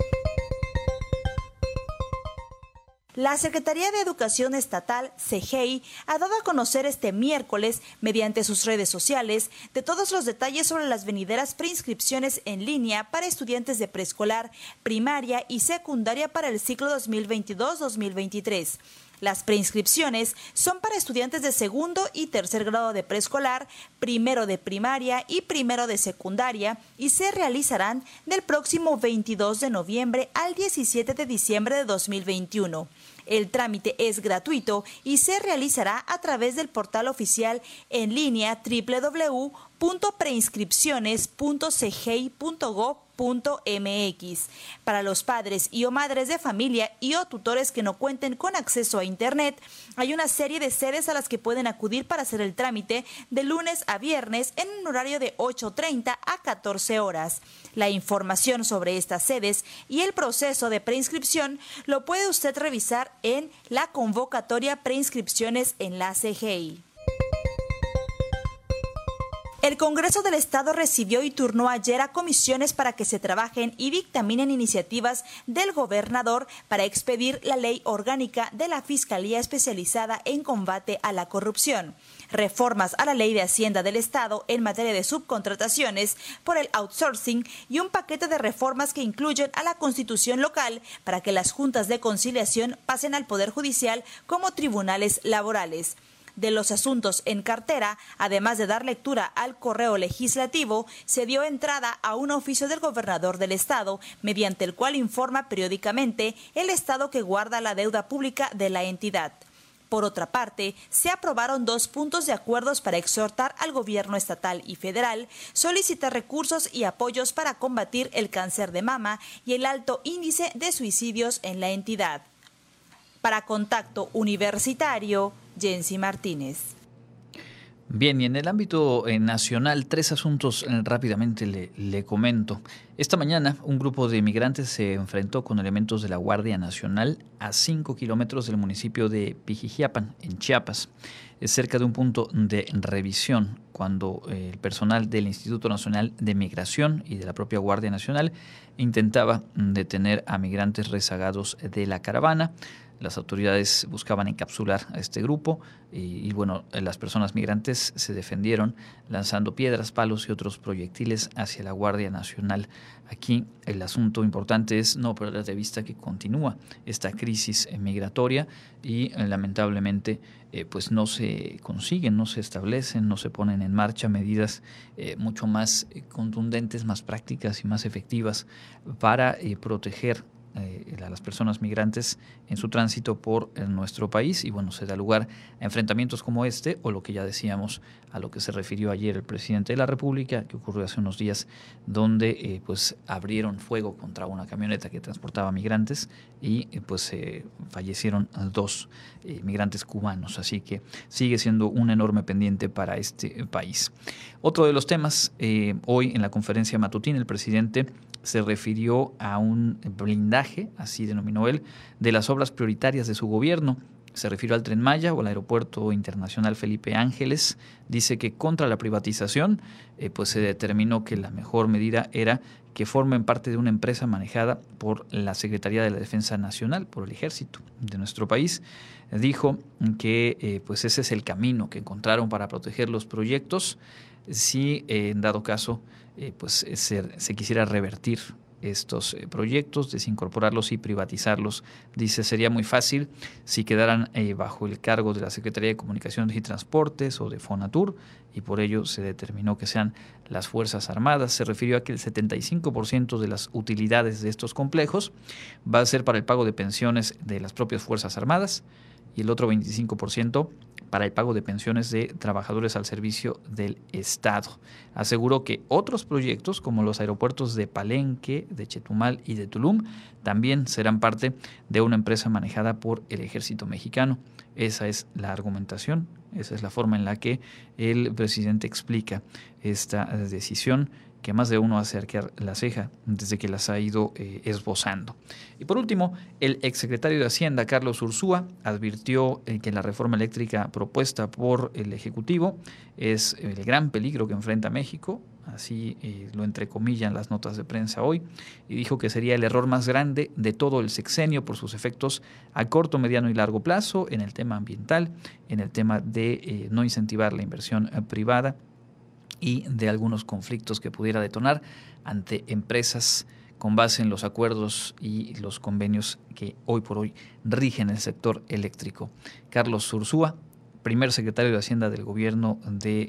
La Secretaría de Educación Estatal, CEGEI, ha dado a conocer este miércoles, mediante sus redes sociales, de todos los detalles sobre las venideras preinscripciones en línea para estudiantes de preescolar, primaria y secundaria para el ciclo 2022-2023. Las preinscripciones son para estudiantes de segundo y tercer grado de preescolar, primero de primaria y primero de secundaria y se realizarán del próximo 22 de noviembre al 17 de diciembre de 2021. El trámite es gratuito y se realizará a través del portal oficial en línea www.preinscripciones.cgi.gov Para los padres y o madres de familia y o tutores que no cuenten con acceso a Internet, hay una serie de sedes a las que pueden acudir para hacer el trámite de lunes a viernes en un horario de 8.30 a 14 horas. La información sobre estas sedes y el proceso de preinscripción lo puede usted revisar en la convocatoria preinscripciones en la. El Congreso del Estado recibió y turnó ayer a comisiones para que se trabajen y dictaminen iniciativas del gobernador para expedir la ley orgánica de la Fiscalía especializada en combate a la corrupción. Reformas a la ley de Hacienda del Estado en materia de subcontrataciones por el outsourcing y un paquete de reformas que incluyen a la constitución local para que las juntas de conciliación pasen al Poder Judicial como tribunales laborales de los asuntos en cartera, además de dar lectura al correo legislativo, se dio entrada a un oficio del gobernador del estado, mediante el cual informa periódicamente el estado que guarda la deuda pública de la entidad. Por otra parte, se aprobaron dos puntos de acuerdos para exhortar al gobierno estatal y federal, solicitar recursos y apoyos para combatir el cáncer de mama y el alto índice de suicidios en la entidad. Para Contacto Universitario, Jensi Martínez. Bien, y en el ámbito eh, nacional, tres asuntos eh, rápidamente le, comento. Esta mañana, un grupo de migrantes se enfrentó con elementos de la Guardia Nacional a cinco kilómetros del municipio de Pijijiapan, en Chiapas. Cerca de un punto de revisión cuando eh, el personal del Instituto Nacional de Migración y de la propia Guardia Nacional intentaba detener a migrantes rezagados de la caravana. Las autoridades buscaban encapsular a este grupo y, bueno, las personas migrantes se defendieron lanzando piedras, palos y otros proyectiles hacia la Guardia Nacional. Aquí el asunto importante es no perder de vista que continúa esta crisis migratoria y eh, lamentablemente eh, pues no se consiguen, no se establecen, no se ponen en marcha medidas eh, mucho más contundentes, más prácticas y más efectivas para proteger eh, a las personas migrantes en su tránsito por eh, nuestro país y bueno, se da lugar a enfrentamientos como este o lo que ya decíamos a lo que se refirió ayer el presidente de la República, que ocurrió hace unos días, donde eh, pues abrieron fuego contra una camioneta que transportaba migrantes y pues fallecieron dos migrantes cubanos, así que sigue siendo un enorme pendiente para este país. Otro de los temas, hoy en la conferencia matutina el presidente se refirió a un blindaje, así denominó él, de las obras prioritarias de su gobierno. Se refirió al Tren Maya o al Aeropuerto Internacional Felipe Ángeles. Dice que contra la privatización, eh, pues se determinó que la mejor medida era que formen parte de una empresa manejada por la Secretaría de la Defensa Nacional, por el Ejército de nuestro país. Dijo que eh, pues ese es el camino que encontraron para proteger los proyectos si eh, en dado caso eh, pues eh, se, quisiera revertir estos proyectos, desincorporarlos y privatizarlos. Dice, sería muy fácil si quedaran bajo el cargo de la Secretaría de Comunicaciones y Transportes o de Fonatur, y por ello se determinó que sean las Fuerzas Armadas. Se refirió a que el 75% de las utilidades de estos complejos va a ser para el pago de pensiones de las propias Fuerzas Armadas y el otro 25% para el pago de pensiones de trabajadores al servicio del Estado. Aseguró que otros proyectos, como los aeropuertos de Palenque, de Chetumal y de Tulum, también serán parte de una empresa manejada por el ejército mexicano. Esa es la argumentación, esa es la forma en la que el presidente explica esta decisión que más de uno hace arquear la ceja desde que las ha ido eh, esbozando. Y por último, el exsecretario de Hacienda, Carlos Ursúa, advirtió eh, que la reforma eléctrica propuesta por el Ejecutivo es el gran peligro que enfrenta México, así eh, lo entrecomillan las notas de prensa hoy, y dijo que sería el error más grande de todo el sexenio por sus efectos a corto, mediano y largo plazo en el tema ambiental, en el tema de no incentivar la inversión privada y de algunos conflictos que pudiera detonar ante empresas con base en los acuerdos y los convenios que hoy por hoy rigen el sector eléctrico. Carlos Sursúa, primer secretario de Hacienda del gobierno de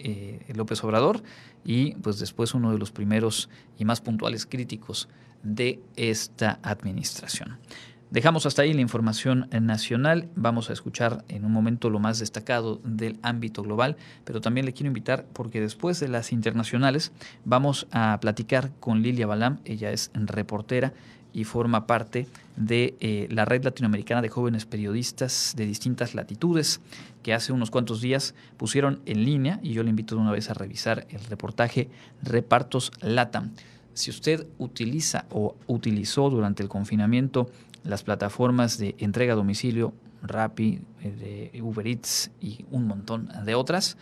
eh, López Obrador y pues después uno de los primeros y más puntuales críticos de esta administración. Dejamos hasta ahí la información nacional. Vamos a escuchar en un momento lo más destacado del ámbito global, pero también le quiero invitar porque después de las internacionales vamos a platicar con Lilia Balam. Ella es reportera y forma parte de eh, la red latinoamericana de jóvenes periodistas de distintas latitudes que hace unos cuantos días pusieron en línea y yo le invito de una vez a revisar el reportaje Repartos LATAM. Si usted utiliza o utilizó durante el confinamiento las plataformas de entrega a domicilio, Rappi, eh, Uber Eats y un montón de otras,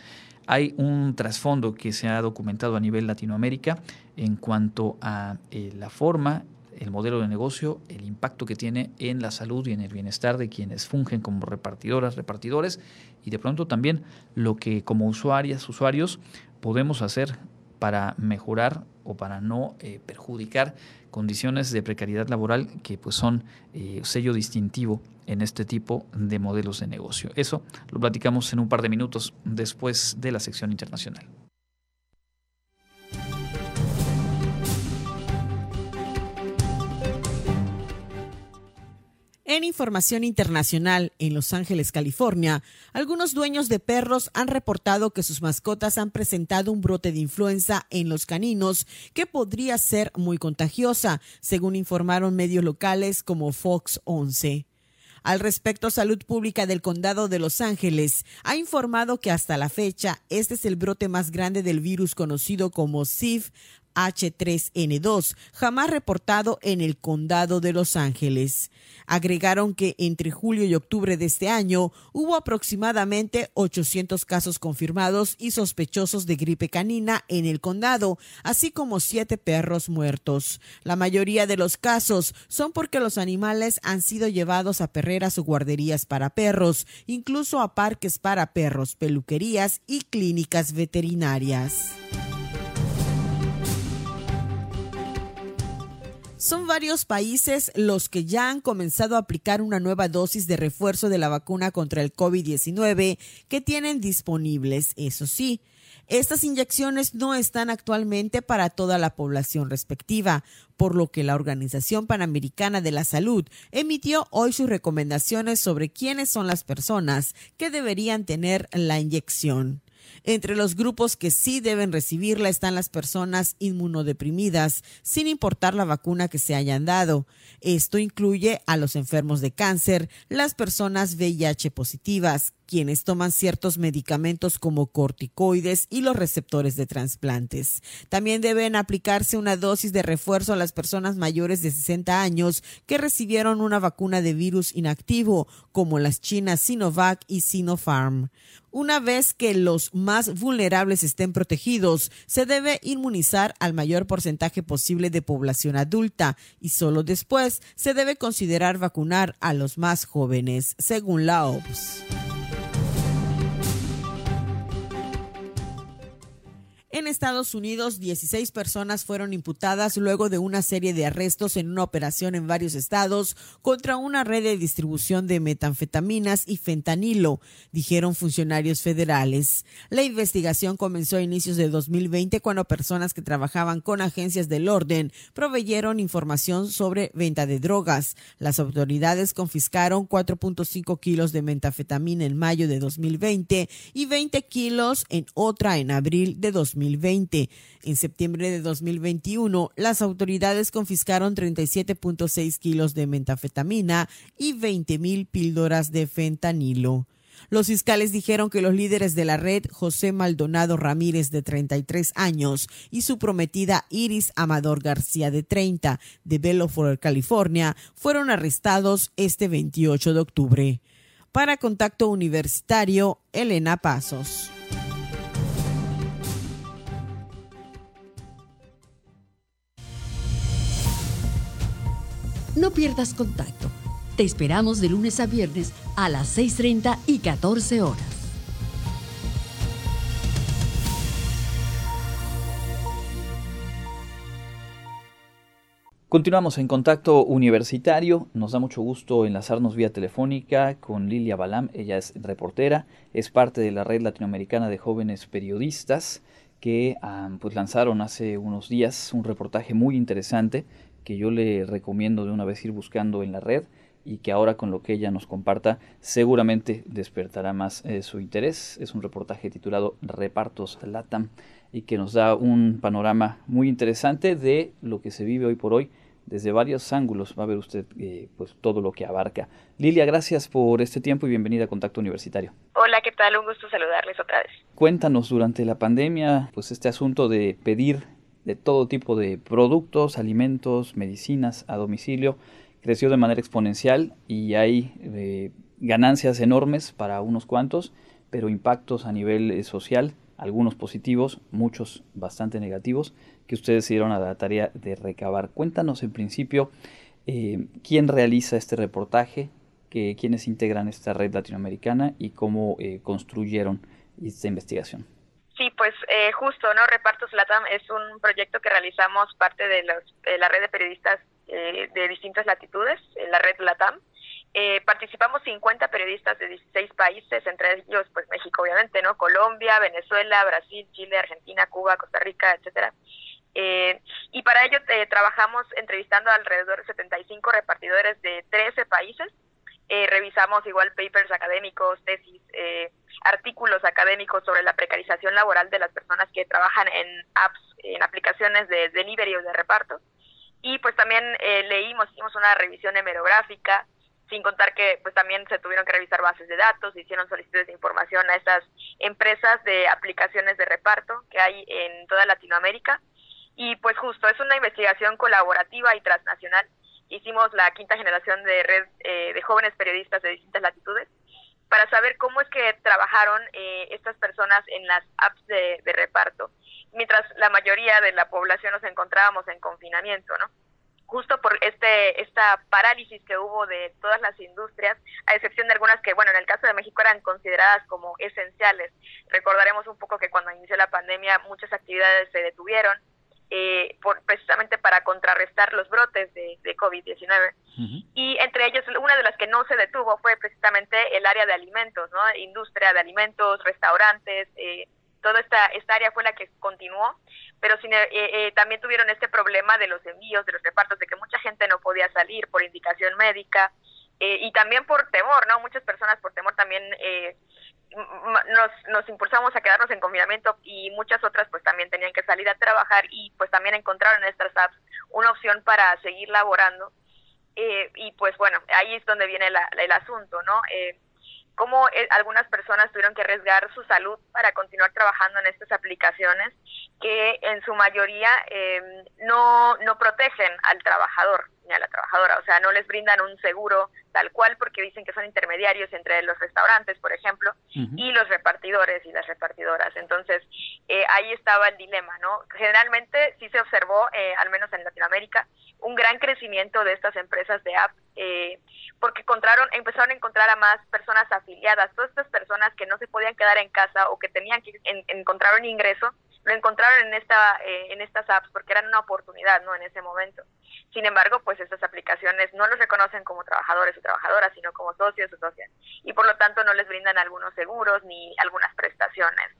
hay un trasfondo que se ha documentado a nivel Latinoamérica en cuanto a eh, la forma, el modelo de negocio, el impacto que tiene en la salud y en el bienestar de quienes fungen como repartidoras, repartidores y de pronto también lo que como usuarias, usuarios podemos hacer para mejorar o para no eh, perjudicar condiciones de precariedad laboral que pues son eh, sello distintivo en este tipo de modelos de negocio. Eso lo platicamos en un par de minutos después de la sección internacional. En información internacional, en Los Ángeles, California, algunos dueños de perros han reportado que sus mascotas han presentado un brote de influenza en los caninos que podría ser muy contagiosa, según informaron medios locales como Fox 11. Al respecto, Salud Pública del Condado de Los Ángeles ha informado que hasta la fecha este es el brote más grande del virus conocido como CIV H3N2, jamás reportado en el condado de Los Ángeles. Agregaron que entre julio y octubre de este año hubo aproximadamente 800 casos confirmados y sospechosos de gripe canina en el condado, así como siete perros muertos. La mayoría de los casos son porque los animales han sido llevados a perreras o guarderías para perros, incluso a parques para perros, peluquerías y clínicas veterinarias. Son varios países los que ya han comenzado a aplicar una nueva dosis de refuerzo de la vacuna contra el COVID-19 que tienen disponibles. Eso sí, estas inyecciones no están actualmente para toda la población respectiva, por lo que la Organización Panamericana de la Salud emitió hoy sus recomendaciones sobre quiénes son las personas que deberían tener la inyección. Entre los grupos que sí deben recibirla están las personas inmunodeprimidas, sin importar la vacuna que se hayan dado. Esto incluye a los enfermos de cáncer, las personas VIH positivas, quienes toman ciertos medicamentos como corticoides y los receptores de trasplantes. También deben aplicarse una dosis de refuerzo a las personas mayores de 60 años que recibieron una vacuna de virus inactivo, como las chinas Sinovac y Sinopharm. Una vez que los más vulnerables estén protegidos, se debe inmunizar al mayor porcentaje posible de población adulta y solo después se debe considerar vacunar a los más jóvenes, según la OPS. En Estados Unidos, 16 personas fueron imputadas luego de una serie de arrestos en una operación en varios estados contra una red de distribución de metanfetaminas y fentanilo, dijeron funcionarios federales. La investigación comenzó a inicios de 2020 cuando personas que trabajaban con agencias del orden proveyeron información sobre venta de drogas. Las autoridades confiscaron 4.5 kilos de metanfetamina en mayo de 2020 y 20 kilos en otra en abril de 2020. En septiembre de 2021, las autoridades confiscaron 37.6 kilos de metafetamina y 20 mil píldoras de fentanilo. Los fiscales dijeron que los líderes de la red, José Maldonado Ramírez, de 33 años, y su prometida Iris Amador García, de 30, de Belfort, California, fueron arrestados este 28 de octubre. Para Contacto Universitario, Elena Pasos. No pierdas contacto. Te esperamos de lunes a viernes a las 6.30 y 14 horas. Continuamos en contacto universitario. Nos da mucho gusto enlazarnos vía telefónica con Lilia Balam. Ella es reportera, es parte de la Red Latinoamericana de Jóvenes Periodistas que ah, pues lanzaron hace unos días un reportaje muy interesante que yo le recomiendo de una vez ir buscando en la red y que ahora con lo que ella nos comparta seguramente despertará más eh, su interés. Es un reportaje titulado Repartos Latam y que nos da un panorama muy interesante de lo que se vive hoy por hoy desde varios ángulos. Va a ver usted eh, pues todo lo que abarca. Lilia, gracias por este tiempo y bienvenida a Contacto Universitario. Hola, ¿qué tal? Un gusto saludarles otra vez. Cuéntanos durante la pandemia, pues este asunto de pedir de todo tipo de productos, alimentos, medicinas a domicilio, creció de manera exponencial y hay eh, ganancias enormes para unos cuantos, pero impactos a nivel eh, social algunos positivos, muchos bastante negativos, que ustedes se dieron a la tarea de recabar. Cuéntanos en principio eh, quién realiza este reportaje, que, quiénes integran esta red latinoamericana y cómo eh, construyeron esta investigación. Sí, pues eh, justo, ¿no? Repartos LATAM es un proyecto que realizamos parte de, los, de la red de periodistas de distintas latitudes, la red LATAM. Eh, participamos 50 periodistas de 16 países, entre ellos pues México obviamente, ¿no? Colombia, Venezuela, Brasil, Chile, Argentina, Cuba, Costa Rica, etcétera. Eh, y para ello eh, trabajamos entrevistando alrededor de 75 repartidores de 13 países. Eh, revisamos igual papers académicos, tesis, artículos académicos sobre la precarización laboral de las personas que trabajan en apps, en aplicaciones de delivery o de reparto. Y pues también leímos, hicimos una revisión hemerográfica, sin contar que pues también se tuvieron que revisar bases de datos, hicieron solicitudes de información a estas empresas de aplicaciones de reparto que hay en toda Latinoamérica y pues justo es una investigación colaborativa y transnacional. Hicimos la quinta generación de red eh, de jóvenes periodistas de distintas latitudes para saber cómo es que trabajaron eh, estas personas en las apps de, reparto, mientras la mayoría de la población nos encontrábamos en confinamiento, ¿no? justo por este esta parálisis que hubo de todas las industrias, a excepción de algunas que, bueno, en el caso de México eran consideradas como esenciales. Recordaremos un poco que cuando inició la pandemia muchas actividades se detuvieron, eh, por, precisamente para contrarrestar los brotes de, de COVID-19. Y entre ellos, una de las que no se detuvo fue precisamente el área de alimentos, ¿no? Industria de alimentos, restaurantes, eh, toda esta, esta área fue la que continuó, pero sin, eh, eh, también tuvieron este problema de los envíos, de los repartos, de que mucha gente no podía salir por indicación médica eh, y también por temor, ¿no? Muchas personas por temor también nos, nos impulsamos a quedarnos en confinamiento y muchas otras pues también tenían que salir a trabajar y pues también encontraron en estas apps una opción para seguir laborando. y pues bueno, ahí es donde viene el asunto, ¿no? cómo eh, algunas personas tuvieron que arriesgar su salud para continuar trabajando en estas aplicaciones que en su mayoría eh, no, no protegen al trabajador ni a la trabajadora, o sea, no les brindan un seguro tal cual porque dicen que son intermediarios entre los restaurantes, por ejemplo, y los repartidores y las repartidoras. Entonces, eh, ahí estaba el dilema, ¿no? Generalmente sí se observó, al menos en Latinoamérica, un gran crecimiento de estas empresas de app eh, porque encontraron, empezaron a encontrar a más personas afiliadas, todas estas personas que no se podían quedar en casa o que tenían que encontrar un ingreso, lo encontraron en esta eh, en estas apps porque eran una oportunidad, ¿no? En ese momento. Sin embargo, pues estas aplicaciones no los reconocen como trabajadores o trabajadoras, sino como socios o socias, y por lo tanto no les brindan algunos seguros ni algunas prestaciones,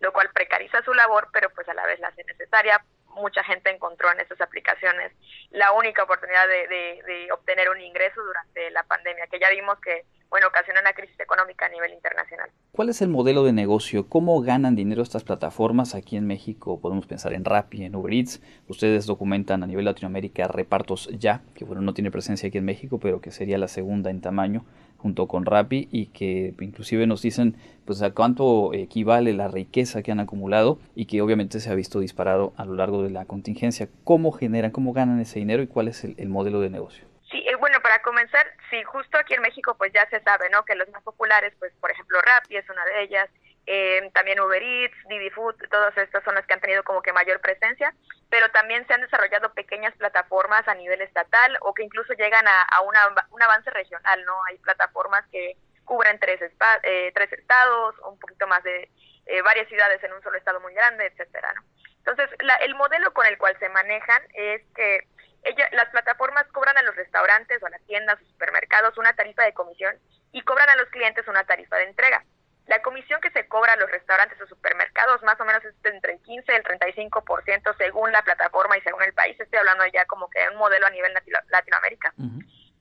lo cual precariza su labor, pero pues a la vez la hace necesaria mucha gente encontró en estas aplicaciones la única oportunidad de, obtener un ingreso durante la pandemia, que ya vimos que bueno, ocasionó una crisis económica a nivel internacional. ¿Cuál es el modelo de negocio? ¿Cómo ganan dinero estas plataformas? Aquí en México podemos pensar en Rappi, en Uber Eats. Ustedes documentan a nivel Latinoamérica repartos ya, que bueno, no tiene presencia aquí en México, pero que sería la segunda en tamaño junto con Rappi y que inclusive nos dicen pues a cuánto equivale la riqueza que han acumulado y que obviamente se ha visto disparado a lo largo de la contingencia. ¿Cómo generan, cómo ganan ese dinero y cuál es el, modelo de negocio? Sí, eh, bueno, para comenzar, sí, justo aquí en México pues ya se sabe, ¿no? Que los más populares, pues por ejemplo Rappi es una de ellas, eh, también Uber Eats, Didi Food, todos estos son los que han tenido como que mayor presencia, pero también se han desarrollado pequeñas plataformas a nivel estatal o que incluso llegan a, a una, un avance regional, ¿no? Hay plataformas que cubren tres, eh, tres estados, un poquito más de eh, varias ciudades en un solo estado muy grande, etcétera, ¿no? Entonces, la, el modelo con el cual se manejan es que ella, las plataformas cobran a los restaurantes o a las tiendas o supermercados una tarifa de comisión y cobran a los clientes una tarifa de entrega. La comisión que se cobra a los restaurantes o supermercados más o menos es entre el 15 y el 35% según la plataforma y según el país. Estoy hablando ya como que un modelo a nivel Latinoamérica.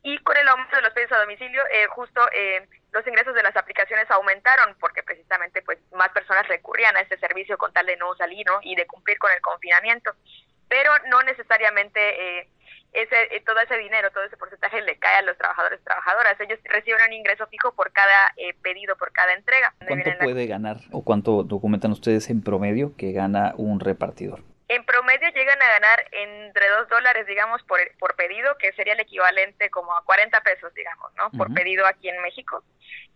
Y con el aumento de los pedidos a domicilio, eh, justo eh, los ingresos de las aplicaciones aumentaron porque precisamente pues más personas recurrían a este servicio con tal de no salir y de cumplir con el confinamiento. Pero no necesariamente eh, ese, eh, todo ese dinero, todo ese porcentaje le cae a los trabajadores y trabajadoras. Ellos reciben un ingreso fijo por cada eh, pedido, por cada entrega. ¿Cuánto puede ganar o cuánto documentan ustedes en promedio que gana un repartidor? En promedio llegan a ganar entre 2 dólares, digamos, por, por pedido, que sería el equivalente como a 40 pesos, digamos, ¿no? Por pedido aquí en México.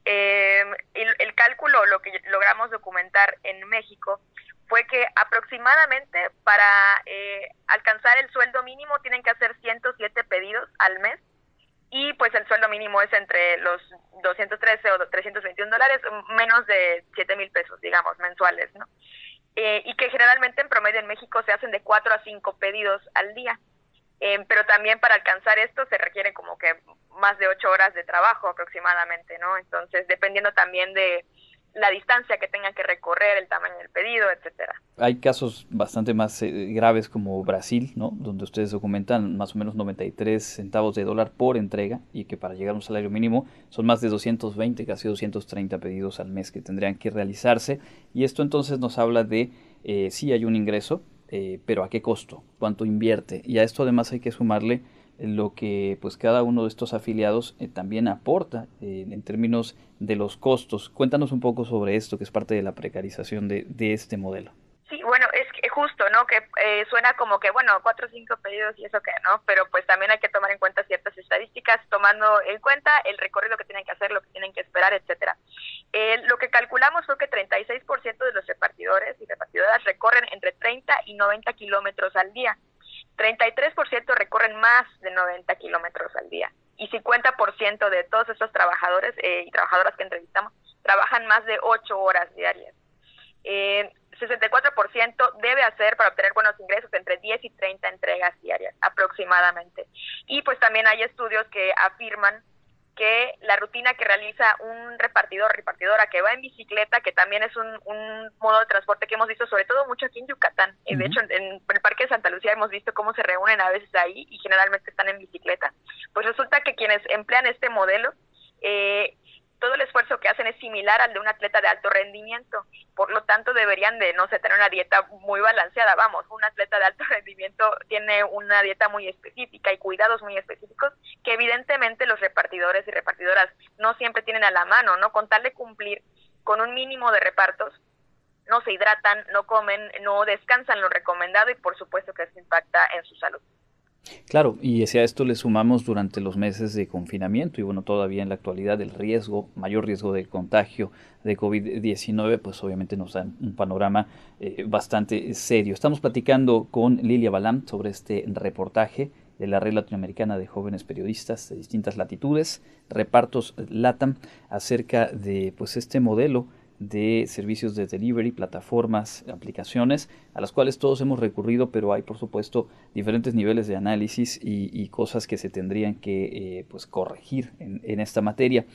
Eh, el, cálculo, lo que logramos documentar en México, fue que aproximadamente para eh, alcanzar el sueldo mínimo tienen que hacer 107 pedidos al mes y pues el sueldo mínimo es entre los 213 o 321 dólares, menos de 7 mil pesos, digamos, mensuales, ¿no? Eh, y que generalmente en promedio en México se hacen de 4 a 5 pedidos al día. Eh, pero también para alcanzar esto se requiere como que más de 8 horas de trabajo aproximadamente, ¿no? Entonces, dependiendo también de, la distancia que tengan que recorrer, el tamaño del pedido, etcétera. Hay casos bastante más eh, graves como Brasil, ¿no? Donde ustedes documentan más o menos 93 centavos de dólar por entrega y que para llegar a un salario mínimo son más de 220, casi 230 pedidos al mes que tendrían que realizarse. Y esto entonces nos habla de eh, si hay un ingreso, eh, pero a qué costo, cuánto invierte. Y a esto además hay que sumarle lo que pues cada uno de estos afiliados eh, también aporta eh, en términos de los costos. Cuéntanos un poco sobre esto, que es parte de la precarización de, de este modelo. Sí, bueno, es justo, ¿no? Que eh, suena como que, bueno, cuatro o cinco pedidos y eso que, ¿no? Pero pues también hay que tomar en cuenta ciertas estadísticas, tomando en cuenta el recorrido que tienen que hacer, lo que tienen que esperar, etcétera. Lo que calculamos fue que 36% de los repartidores y repartidoras recorren entre 30 y 90 kilómetros al día. 33% recorren más de 90 kilómetros al día y 50% de todos estos trabajadores eh, y trabajadoras que entrevistamos trabajan más de 8 horas diarias. Eh, 64% debe hacer para obtener buenos ingresos entre 10 y 30 entregas diarias aproximadamente. Y pues también hay estudios que afirman que la rutina que realiza un repartidor, repartidora que va en bicicleta, que también es un, modo de transporte que hemos visto sobre todo mucho aquí en Yucatán. y De hecho, en, el Parque de Santa Lucía hemos visto cómo se reúnen a veces ahí y generalmente están en bicicleta. Pues resulta que quienes emplean este modelo eh, todo el esfuerzo que hacen es similar al de un atleta de alto rendimiento. Por lo tanto, deberían de, no sé, tener una dieta muy balanceada. Vamos, un atleta de alto rendimiento tiene una dieta muy específica y cuidados muy específicos que evidentemente los repartidores y repartidoras no siempre tienen a la mano, ¿no? Con tal de cumplir con un mínimo de repartos, no se hidratan, no comen, no descansan lo recomendado y por supuesto que eso impacta en su salud. Claro, y si a esto le sumamos durante los meses de confinamiento y bueno, todavía en la actualidad el riesgo, mayor riesgo de contagio de COVID-19, pues obviamente nos da un panorama eh, bastante serio. Estamos platicando con Lilia Balam sobre este reportaje de la Red Latinoamericana de Jóvenes Periodistas de distintas latitudes, repartos LATAM, acerca de pues este modelo de servicios de delivery, plataformas, aplicaciones, a las cuales todos hemos recurrido, pero hay por supuesto diferentes niveles de análisis y, cosas que se tendrían que eh, pues corregir en, esta materia.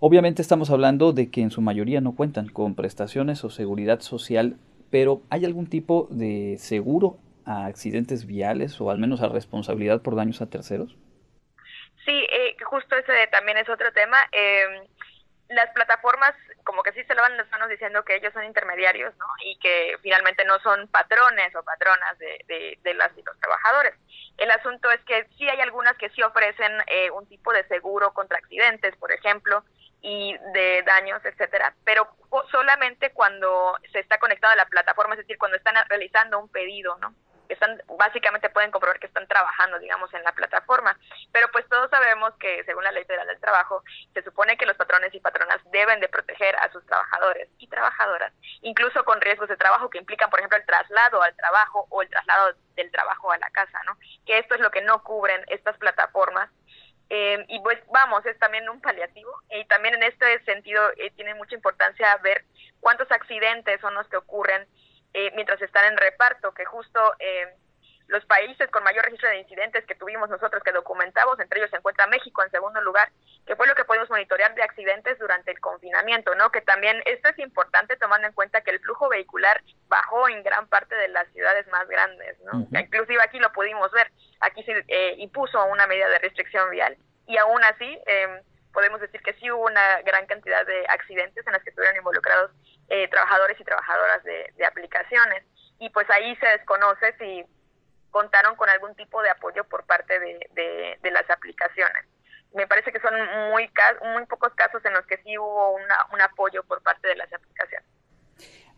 Obviamente estamos hablando de que en su mayoría no cuentan con prestaciones o seguridad social, pero ¿hay algún tipo de seguro a accidentes viales o al menos a responsabilidad por daños a terceros? Sí, eh, justo ese también es otro tema. Eh, las plataformas como que sí se lavan las manos diciendo que ellos son intermediarios, ¿no? Y que finalmente no son patrones o patronas de, de, las y los trabajadores. El asunto es que sí hay algunas que sí ofrecen eh, un tipo de seguro contra accidentes, por ejemplo, y de daños, etcétera, pero solamente cuando se está conectado a la plataforma, es decir, cuando están realizando un pedido, ¿no? Están básicamente pueden comprobar que están trabajando, digamos, en la plataforma. Pero pues todos sabemos que según la Ley Federal del Trabajo, se supone que los patrones y patronas deben de proteger a sus trabajadores y trabajadoras, incluso con riesgos de trabajo que implican, por ejemplo, el traslado al trabajo o el traslado del trabajo a la casa, ¿no? Que esto es lo que no cubren estas plataformas eh, y pues vamos, es también un paliativo y también en este sentido eh, tiene mucha importancia ver cuántos accidentes son los que ocurren eh, mientras están en reparto, que justo eh, los países con mayor registro de incidentes que tuvimos nosotros, que documentamos, entre ellos se encuentra México en segundo lugar, que fue lo que pudimos monitorear de accidentes durante el confinamiento, ¿no? Que también esto es importante tomando en cuenta que el flujo vehicular bajó en gran parte de las ciudades más grandes, ¿no? Inclusive aquí lo pudimos ver, aquí se eh, impuso una medida de restricción vial y aún así eh, podemos decir que sí hubo una gran cantidad de accidentes en las que estuvieron involucrados eh, trabajadores y trabajadoras de, aplicaciones. Y pues ahí se desconoce si contaron con algún tipo de apoyo por parte de, de, las aplicaciones. Me parece que son muy, muy pocos casos en los que sí hubo un apoyo por parte de las aplicaciones.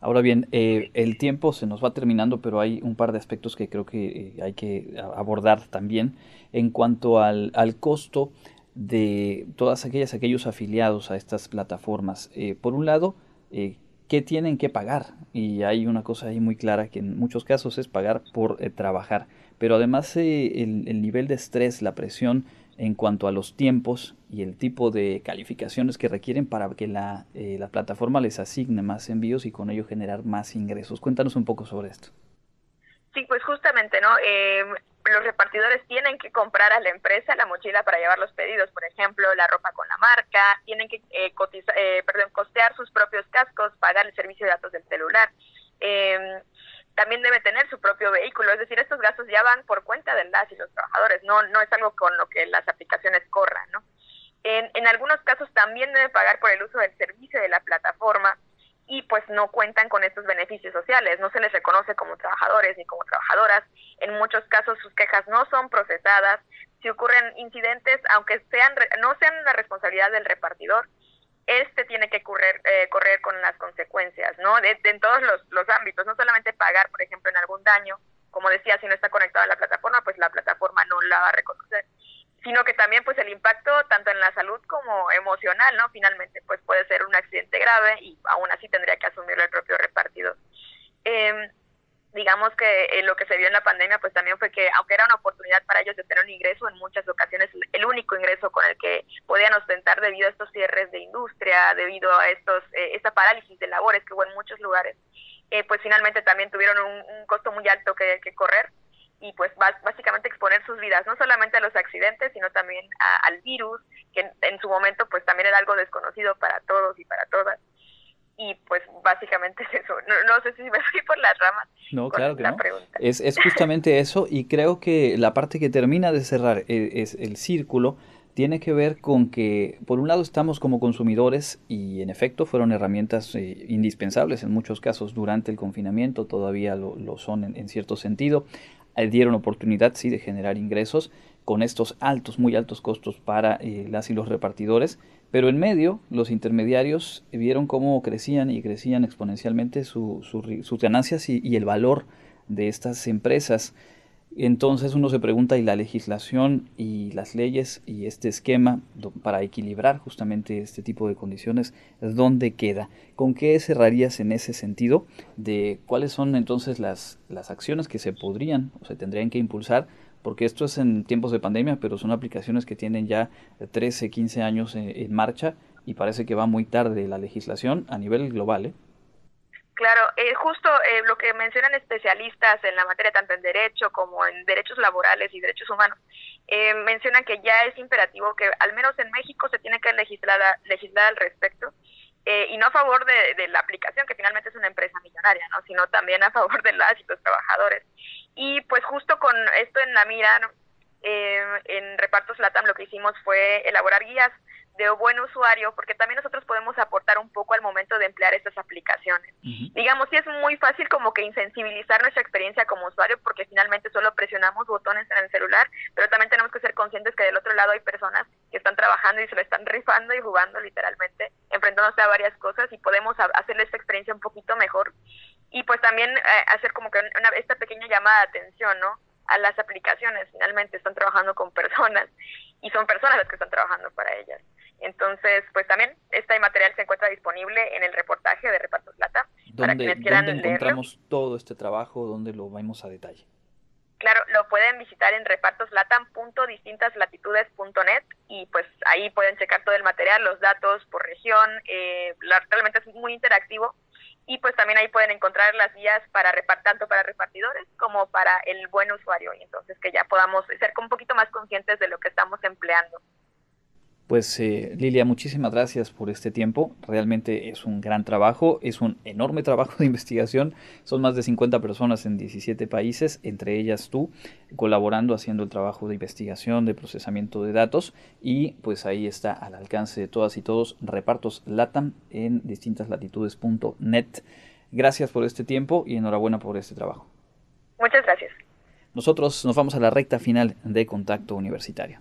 Ahora bien, eh, el tiempo se nos va terminando, pero hay un par de aspectos que creo que eh, hay que abordar también. En cuanto al, al costo, de todas aquellas, aquellos afiliados a estas plataformas. Eh, por un lado, eh, ¿qué tienen que pagar? Y hay una cosa ahí muy clara que en muchos casos es pagar por eh, trabajar. Pero además el, el nivel de estrés, la presión en cuanto a los tiempos y el tipo de calificaciones que requieren para que la, la plataforma les asigne más envíos y con ello generar más ingresos. Cuéntanos un poco sobre esto. Sí, pues justamente, ¿no? Eh, los repartidores tienen que comprar a la empresa la mochila para llevar los pedidos, por ejemplo, la ropa con la marca, tienen que eh, eh, perdón, costear sus propios cascos, pagar el servicio de datos del celular. Eh, también debe tener su propio vehículo, es decir, estos gastos ya van por cuenta de las y los trabajadores, no, no es algo con lo que las aplicaciones corran, ¿no? En, en algunos casos también debe pagar por el uso del servicio de la plataforma, y pues no cuentan con estos beneficios sociales, no se les reconoce como trabajadores ni como trabajadoras, en muchos casos sus quejas no son procesadas, si ocurren incidentes, aunque sean no sean la responsabilidad del repartidor, este tiene que correr, eh, correr con las consecuencias, ¿no? De, en todos los, los ámbitos, no solamente pagar, por ejemplo, en algún daño, como decía, si no está conectado a la plataforma, pues la plataforma no la va a reconocer, sino que también pues el impacto tanto en la salud como emocional, ¿no? Finalmente pues puede ser un accidente grave y aún así tendría que asumirlo el propio repartidor. Eh, digamos que eh, lo que se vio en la pandemia pues también fue que aunque era una oportunidad para ellos de tener un ingreso, en muchas ocasiones el único ingreso con el que podían ostentar debido a estos cierres de industria, debido a estos eh, esta parálisis de labores que hubo en muchos lugares, eh, pues finalmente también tuvieron un, costo muy alto que, que correr y pues básicamente exponer sus vidas, no solamente a los accidentes, sino también al virus, que en, su momento pues también era algo desconocido para todos y para todas. Y pues básicamente es eso. No, sé si me fui por las ramas. No, claro que no. Es, es justamente eso y creo que la parte que termina de cerrar e, es, el círculo tiene que ver con que, por un lado, estamos como consumidores y en efecto fueron herramientas eh, indispensables en muchos casos durante el confinamiento, todavía lo, lo son en, en, cierto sentido. Eh, dieron oportunidad, sí, de generar ingresos con estos altos, muy altos costos para eh, las y los repartidores, pero en medio los intermediarios vieron cómo crecían y crecían exponencialmente sus ganancias y, el valor de estas empresas. Entonces uno se pregunta, ¿y la legislación y las leyes y este esquema para equilibrar justamente este tipo de condiciones, dónde queda? ¿Con qué cerrarías en ese sentido de cuáles son entonces las, las acciones que se podrían o se tendrían que impulsar? Porque esto es en tiempos de pandemia, pero son aplicaciones que tienen ya 13, 15 años en, marcha y parece que va muy tarde la legislación a nivel global. ¿eh? Claro, eh, justo eh, lo que mencionan especialistas en la materia, tanto en derecho como en derechos laborales y derechos humanos, eh, mencionan que ya es imperativo que al menos en México se tiene que legislar, legislar al respecto, eh, y no a favor de, la aplicación, que finalmente es una empresa millonaria, ¿no? sino también a favor de las y los trabajadores. Y pues justo con esto en la mira, en Repartos Latam lo que hicimos fue elaborar guías de buen usuario, porque también nosotros podemos aportar un poco al momento de emplear estas aplicaciones. Digamos, sí es muy fácil como que insensibilizar nuestra experiencia como usuario, porque finalmente solo presionamos botones en el celular, pero también tenemos que ser conscientes que del otro lado hay personas que están trabajando y se lo están rifando y jugando literalmente, enfrentándose a varias cosas y podemos hacerle esta experiencia un poquito mejor. Y pues también eh, hacer como que una, esta pequeña llamada de atención, ¿no? A las aplicaciones, finalmente están trabajando con personas y son personas las que están trabajando para ellas. Entonces, pues también este material se encuentra disponible en el reportaje de Repartos Plata. para ¿dónde encontramos todo este trabajo? ¿Dónde lo vemos a detalle? Claro, lo pueden visitar en repartoslatam.distintaslatitudes.net y pues ahí pueden checar todo el material, los datos por región, eh, realmente es muy interactivo y pues también ahí pueden encontrar las guías para tanto para repartidores como para el buen usuario y entonces que ya podamos ser un poquito más conscientes de lo que estamos empleando. Pues eh, Lilia, muchísimas gracias por este tiempo. Realmente es un gran trabajo, es un enorme trabajo de investigación. Son más de 50 personas en 17 países, entre ellas tú, colaborando, haciendo el trabajo de investigación, de procesamiento de datos. Y pues ahí está al alcance de todas y todos repartos LATAM en distintaslatitudes.net. Gracias por este tiempo y enhorabuena por este trabajo. Muchas gracias. Nosotros nos vamos a la recta final de Contacto Universitario.